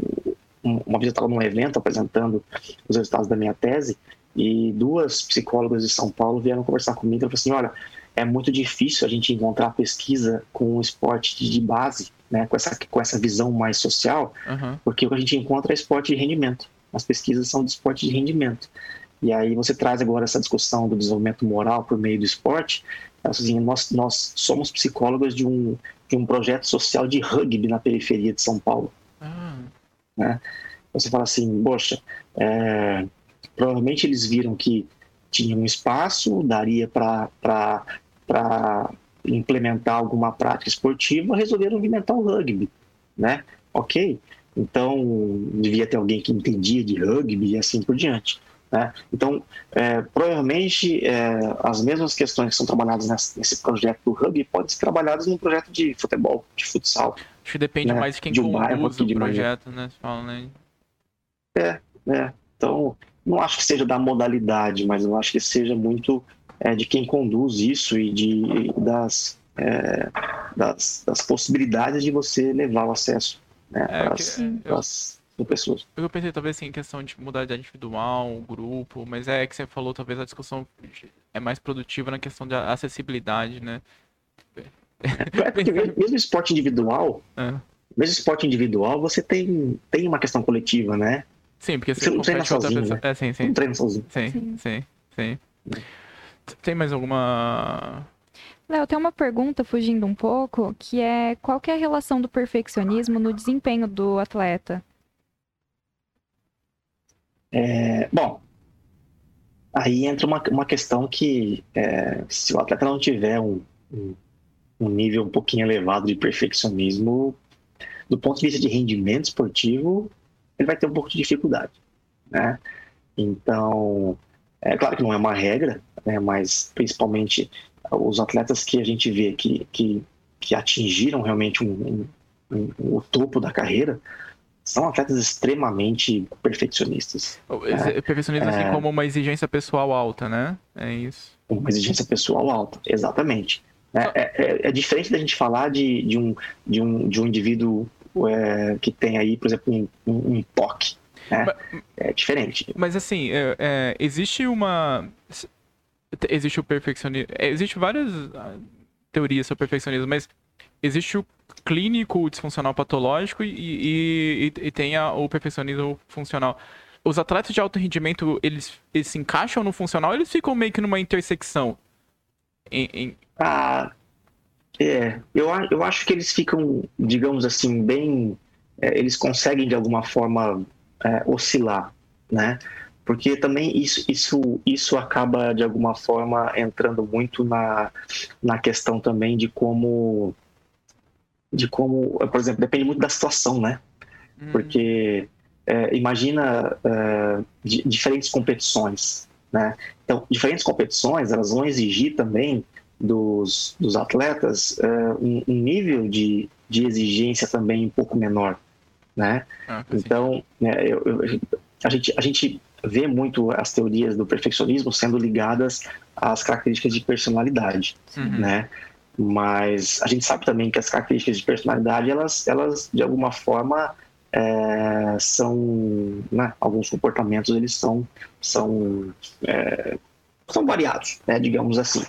uma vez eu estava num evento apresentando os resultados da minha tese, e duas psicólogas de São Paulo vieram conversar comigo e falaram assim: olha, é muito difícil a gente encontrar pesquisa com o esporte de base, né, com, essa, com essa visão mais social, uhum. porque o que a gente encontra é esporte de rendimento. As pesquisas são de esporte de rendimento. E aí você traz agora essa discussão do desenvolvimento moral por meio do esporte. Assim, nós, nós somos psicólogos de um, de um projeto social de rugby na periferia de São Paulo. Uhum. Né? Você fala assim, poxa, é, provavelmente eles viram que tinha um espaço, daria para implementar alguma prática esportiva, resolveram inventar o rugby, né? Ok, então devia ter alguém que entendia de rugby e assim por diante. Né? Então, é, provavelmente é, as mesmas questões que são trabalhadas nesse, projeto do rugby podem ser trabalhadas no projeto de futebol, de futsal. Acho que depende né? mais de quem de um conduz o projeto, né? Fala, né? É, é. Então, não acho que seja da modalidade, mas eu acho que seja muito é, de quem conduz isso e de, das, é, das, das, possibilidades de você levar o acesso né, é, para as pessoas. Eu pensei talvez assim, em questão de modalidade individual, grupo, mas é que você falou, talvez a discussão é mais produtiva na questão da acessibilidade, né? É porque mesmo esporte individual, é. mesmo esporte individual, você tem, tem uma questão coletiva, né? Sim, porque você, você não treina sozinho, né? É, sim, sim. Não treina sozinho. Sim, sim, sim. sim. Tem mais alguma... Léo, tem uma pergunta fugindo um pouco, que é qual que é a relação do perfeccionismo no desempenho do atleta? É, bom, aí entra uma, uma questão que é, se o atleta não tiver um, um, um nível um pouquinho elevado de perfeccionismo, do ponto de vista de rendimento esportivo, ele vai ter um pouco de dificuldade, né? Então, é claro que não é uma regra, né? Mas principalmente os atletas que a gente vê que, que, que atingiram realmente um, um, um, o topo da carreira são atletas extremamente perfeccionistas. Né? Perfeccionismo assim é, assim como uma exigência pessoal alta, né? É isso. Uma exigência pessoal alta, exatamente. É, é, é, é, diferente da gente falar de, de, um, de, um, de um indivíduo é, que tem aí, por exemplo, um, um, um POC. Né? Mas, é diferente. Mas assim, é, é, existe uma. Existe o perfeccionismo. É, existe várias ah, teorias sobre perfeccionismo, mas existe o clínico, o disfuncional patológico e, e, e, tem a, o perfeccionismo funcional. Os atletas de alto rendimento, eles, eles se encaixam no funcional ou eles ficam meio que numa intersecção? Em, em... Ah, é, eu, eu acho que eles ficam, digamos assim, bem. É, eles conseguem de alguma forma é, oscilar, né? Porque também isso, isso, isso acaba de alguma forma entrando muito na, na questão também de como. De como, por exemplo, depende muito da situação, né? Hum. Porque é, imagina é, diferentes competições, né? Então, diferentes competições elas vão exigir também dos, dos atletas uh, um, um, nível de, de exigência também um pouco menor, né? Ah, então, né, eu, eu, a, gente, a gente vê muito as teorias do perfeccionismo sendo ligadas às características de personalidade, uhum. né? Mas a gente sabe também que as características de personalidade, elas, elas de alguma forma, é, são, né, alguns comportamentos eles são, são é, são variados, né, digamos assim.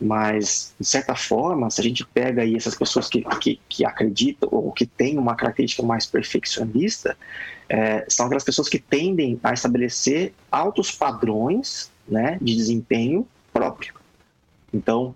Mas, de certa forma, se a gente pega aí essas pessoas que, que, que acreditam ou que têm uma característica mais perfeccionista, é, são aquelas pessoas que tendem a estabelecer altos padrões né, de desempenho próprio. Então,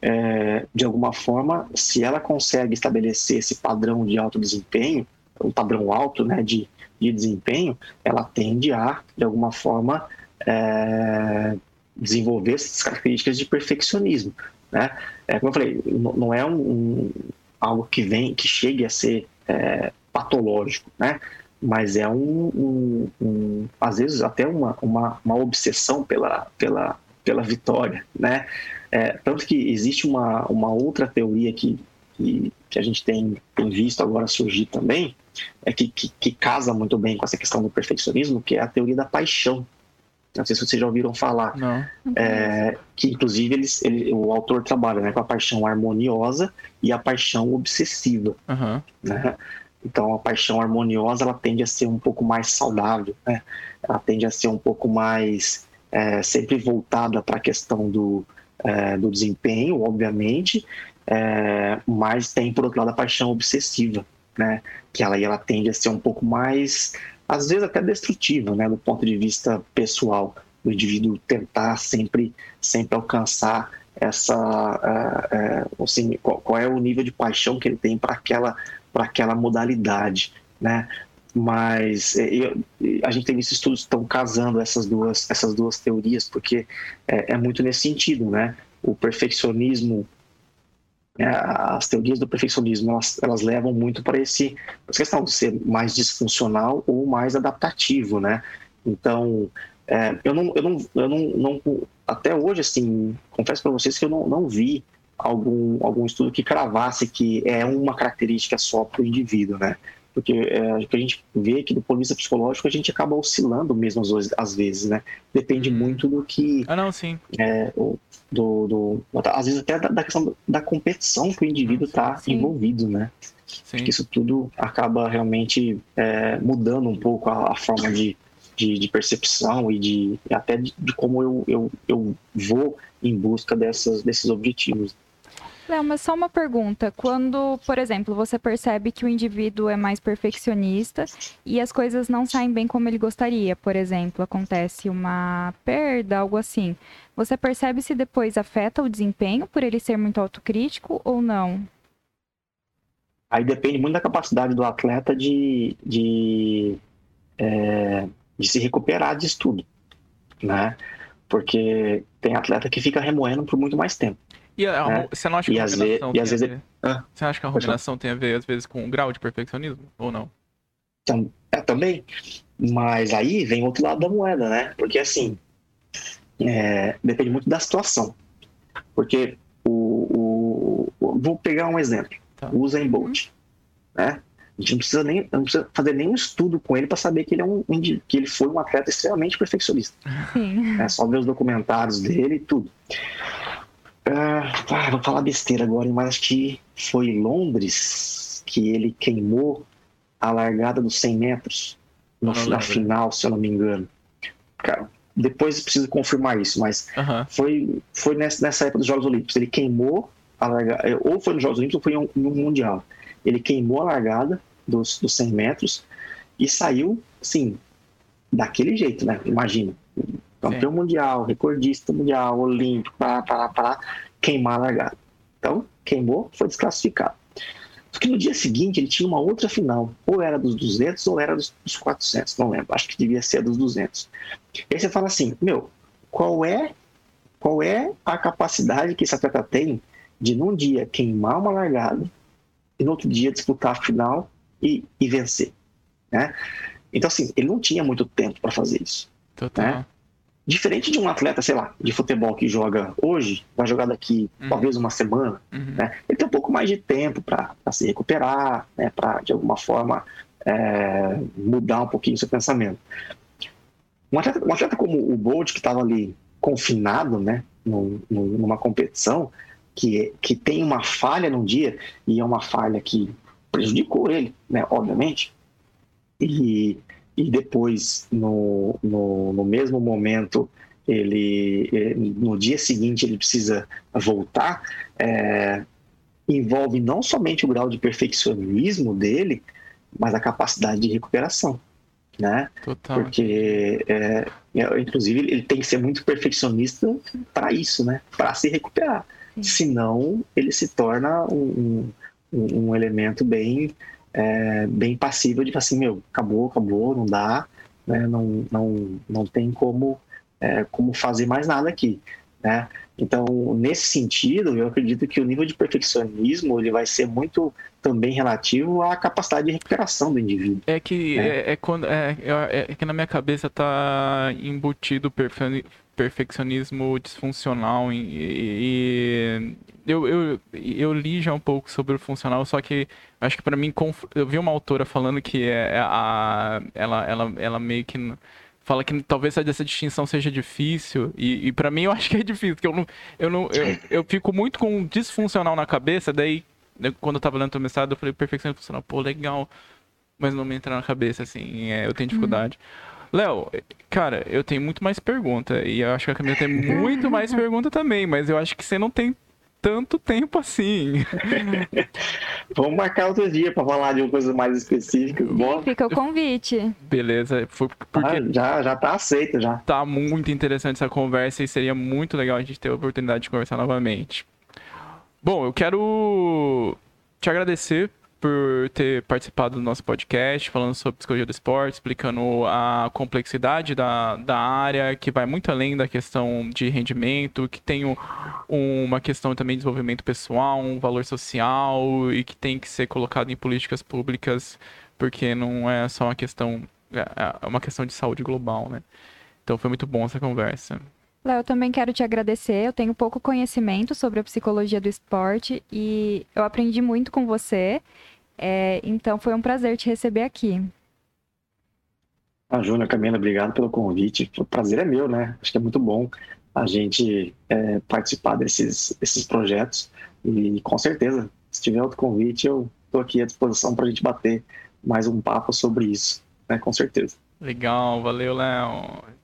é, de alguma forma, se ela consegue estabelecer esse padrão de alto desempenho, um padrão alto né, de, de desempenho, ela tende a, de alguma forma, é, desenvolver essas características de perfeccionismo, né? É, como eu falei, não é um, um algo que vem, que chegue a ser é, patológico, né? mas é um, um, às vezes até uma, uma, uma, obsessão pela, pela, pela vitória, né? É, tanto que existe uma, uma outra teoria que, que, que a gente tem, tem visto agora surgir também, é que, que, que, casa muito bem com essa questão do perfeccionismo, que é a teoria da paixão. Não sei se vocês já ouviram falar. É, que inclusive eles, ele, o autor trabalha né, com a paixão harmoniosa e a paixão obsessiva. Uhum. Né? Então a paixão harmoniosa ela tende a ser um pouco mais saudável, né? Ela tende a ser um pouco mais é, sempre voltada para a questão do, é, do desempenho, obviamente, é, mas tem por outro lado a paixão obsessiva, né? Que ela, ela tende a ser um pouco mais, às vezes até destrutiva, né? Do ponto de vista pessoal, do indivíduo tentar sempre, sempre alcançar essa, é, é, assim, qual, qual é o nível de paixão que ele tem para aquela para aquela modalidade, né? Mas é, eu, a gente tem visto estudos que estão casando essas duas, essas duas teorias, porque é, é muito nesse sentido, né? O perfeccionismo, as teorias do perfeccionismo, elas, elas levam muito para esse essa questão de ser mais disfuncional ou mais adaptativo, né? Então, é, eu, não, eu, não, eu não, não, até hoje, assim, confesso para vocês que eu não, não vi algum, algum estudo que cravasse que é uma característica só para o indivíduo, né? Porque é, o que a gente vê que do ponto de vista psicológico a gente acaba oscilando mesmo às, vezes, né? Depende hum. muito do que... Ah, não, sim. É, do, do, às vezes até da, da questão da competição que o indivíduo está envolvido, né? Sim. Que isso tudo acaba realmente é, mudando um pouco a, a forma de, de, de, percepção e de até de, de como eu, eu, eu vou em busca dessas, desses objetivos. Léo, mas só uma pergunta. Quando, por exemplo, você percebe que o indivíduo é mais perfeccionista e as coisas não saem bem como ele gostaria, por exemplo, acontece uma perda, algo assim, você percebe se depois afeta o desempenho por ele ser muito autocrítico ou não? Aí depende muito da capacidade do atleta de, de, é, de se recuperar disso tudo, né? Porque tem atleta que fica remoendo por muito mais tempo. E a, né? você não acha que a ruminação tem a ver... ah, Você acha que a ruminação tem a ver, às vezes, com o grau de perfeccionismo? Ou não? É, também. Mas aí vem outro lado da moeda, né? Porque, assim, é, depende muito da situação. Porque o, o, vou pegar um exemplo. Tá. O Usain Bolt. Né? A gente não precisa, nem, não precisa fazer nenhum estudo com ele para saber que ele, é um, que ele foi um atleta extremamente perfeccionista. Sim. É só ver os documentários dele e tudo. Ah, vou falar besteira agora, mas acho que foi Londres que ele queimou a largada dos 100 metros no, na final, se eu não me engano. Cara, depois preciso confirmar isso, mas uhum. foi, foi nessa, nessa época dos Jogos Olímpicos. Ele queimou a largada, é, ou foi nos Jogos Olímpicos ou foi no Mundial. Ele queimou a largada dos, dos 100 metros e saiu, assim, daquele jeito, né? Imagina campeão Sim. mundial, recordista mundial, olímpico, para, para, para queimar a largada. Então, queimou, foi desclassificado. Porque no dia seguinte ele tinha uma outra final, ou era dos 200 ou era dos, dos 400, não lembro, acho que devia ser dos 200. E aí você fala assim, meu, qual é, qual é a capacidade que esse atleta tem de num dia queimar uma largada e no outro dia disputar a final e, e vencer, né? Então assim, ele não tinha muito tempo para fazer isso. Total. Né? Diferente de um atleta, sei lá, de futebol que joga hoje, vai jogar daqui uhum. talvez uma semana, uhum. né? ele tem um pouco mais de tempo para se recuperar, né? para de alguma forma é, mudar um pouquinho seu pensamento. Um atleta, um atleta como o Bolt, que estava ali confinado né? Numa competição, que, que tem uma falha num dia, e é uma falha que prejudicou ele, né? obviamente, e e depois, no, no, no mesmo momento, ele eh, no dia seguinte ele precisa voltar, é, envolve não somente o grau de perfeccionismo dele, mas a capacidade de recuperação, né? Total. Porque, é, inclusive, ele tem que ser muito perfeccionista para isso, né? Para se recuperar. Sim. Senão, ele se torna um, um, um elemento bem é, bem passível de assim, meu, acabou, acabou, não dá, né? não, não, não tem como, é, como fazer mais nada aqui. Né? Então, nesse sentido, eu acredito que o nível de perfeccionismo ele vai ser muito também relativo à capacidade de recuperação do indivíduo. É que é, é, é quando é, é, é, que na minha cabeça tá embutido perfe perfeccionismo disfuncional e, e, eu, eu, eu li já um pouco sobre o funcional, só que acho que para mim eu vi uma autora falando que é, é a ela, ela, ela meio que fala que talvez essa distinção seja difícil e, e para mim eu acho que é difícil, porque eu não eu não eu, eu fico muito com disfuncional na cabeça, daí quando eu tava lendo o mestrado eu falei perfeccionismo funcional, pô, legal, mas não me entra na cabeça assim, é, eu tenho dificuldade. Uhum. Léo, cara, eu tenho muito mais pergunta. E eu acho que a Camila tem muito mais pergunta também, mas eu acho que você não tem tanto tempo assim. Vamos marcar outro dia para falar de uma coisa mais específica. Sim, fica o convite. Beleza, foi porque ah, já já tá aceito já. Tá muito interessante essa conversa e seria muito legal a gente ter a oportunidade de conversar novamente. Bom, eu quero te agradecer por ter participado do nosso podcast, falando sobre psicologia do esporte, explicando a complexidade da, da área, que vai muito além da questão de rendimento, que tem um, uma questão também de desenvolvimento pessoal, um valor social e que tem que ser colocado em políticas públicas, porque não é só uma questão, é, é uma questão de saúde global, né? Então foi muito bom essa conversa. Léo, eu também quero te agradecer. Eu tenho pouco conhecimento sobre a psicologia do esporte e eu aprendi muito com você. É, então foi um prazer te receber aqui. A Júnior, Camila, obrigado pelo convite. O prazer é meu, né? Acho que é muito bom a gente é, participar desses, desses projetos. E com certeza, se tiver outro convite, eu estou aqui à disposição para a gente bater mais um papo sobre isso, né? Com certeza. Legal, valeu, Léo.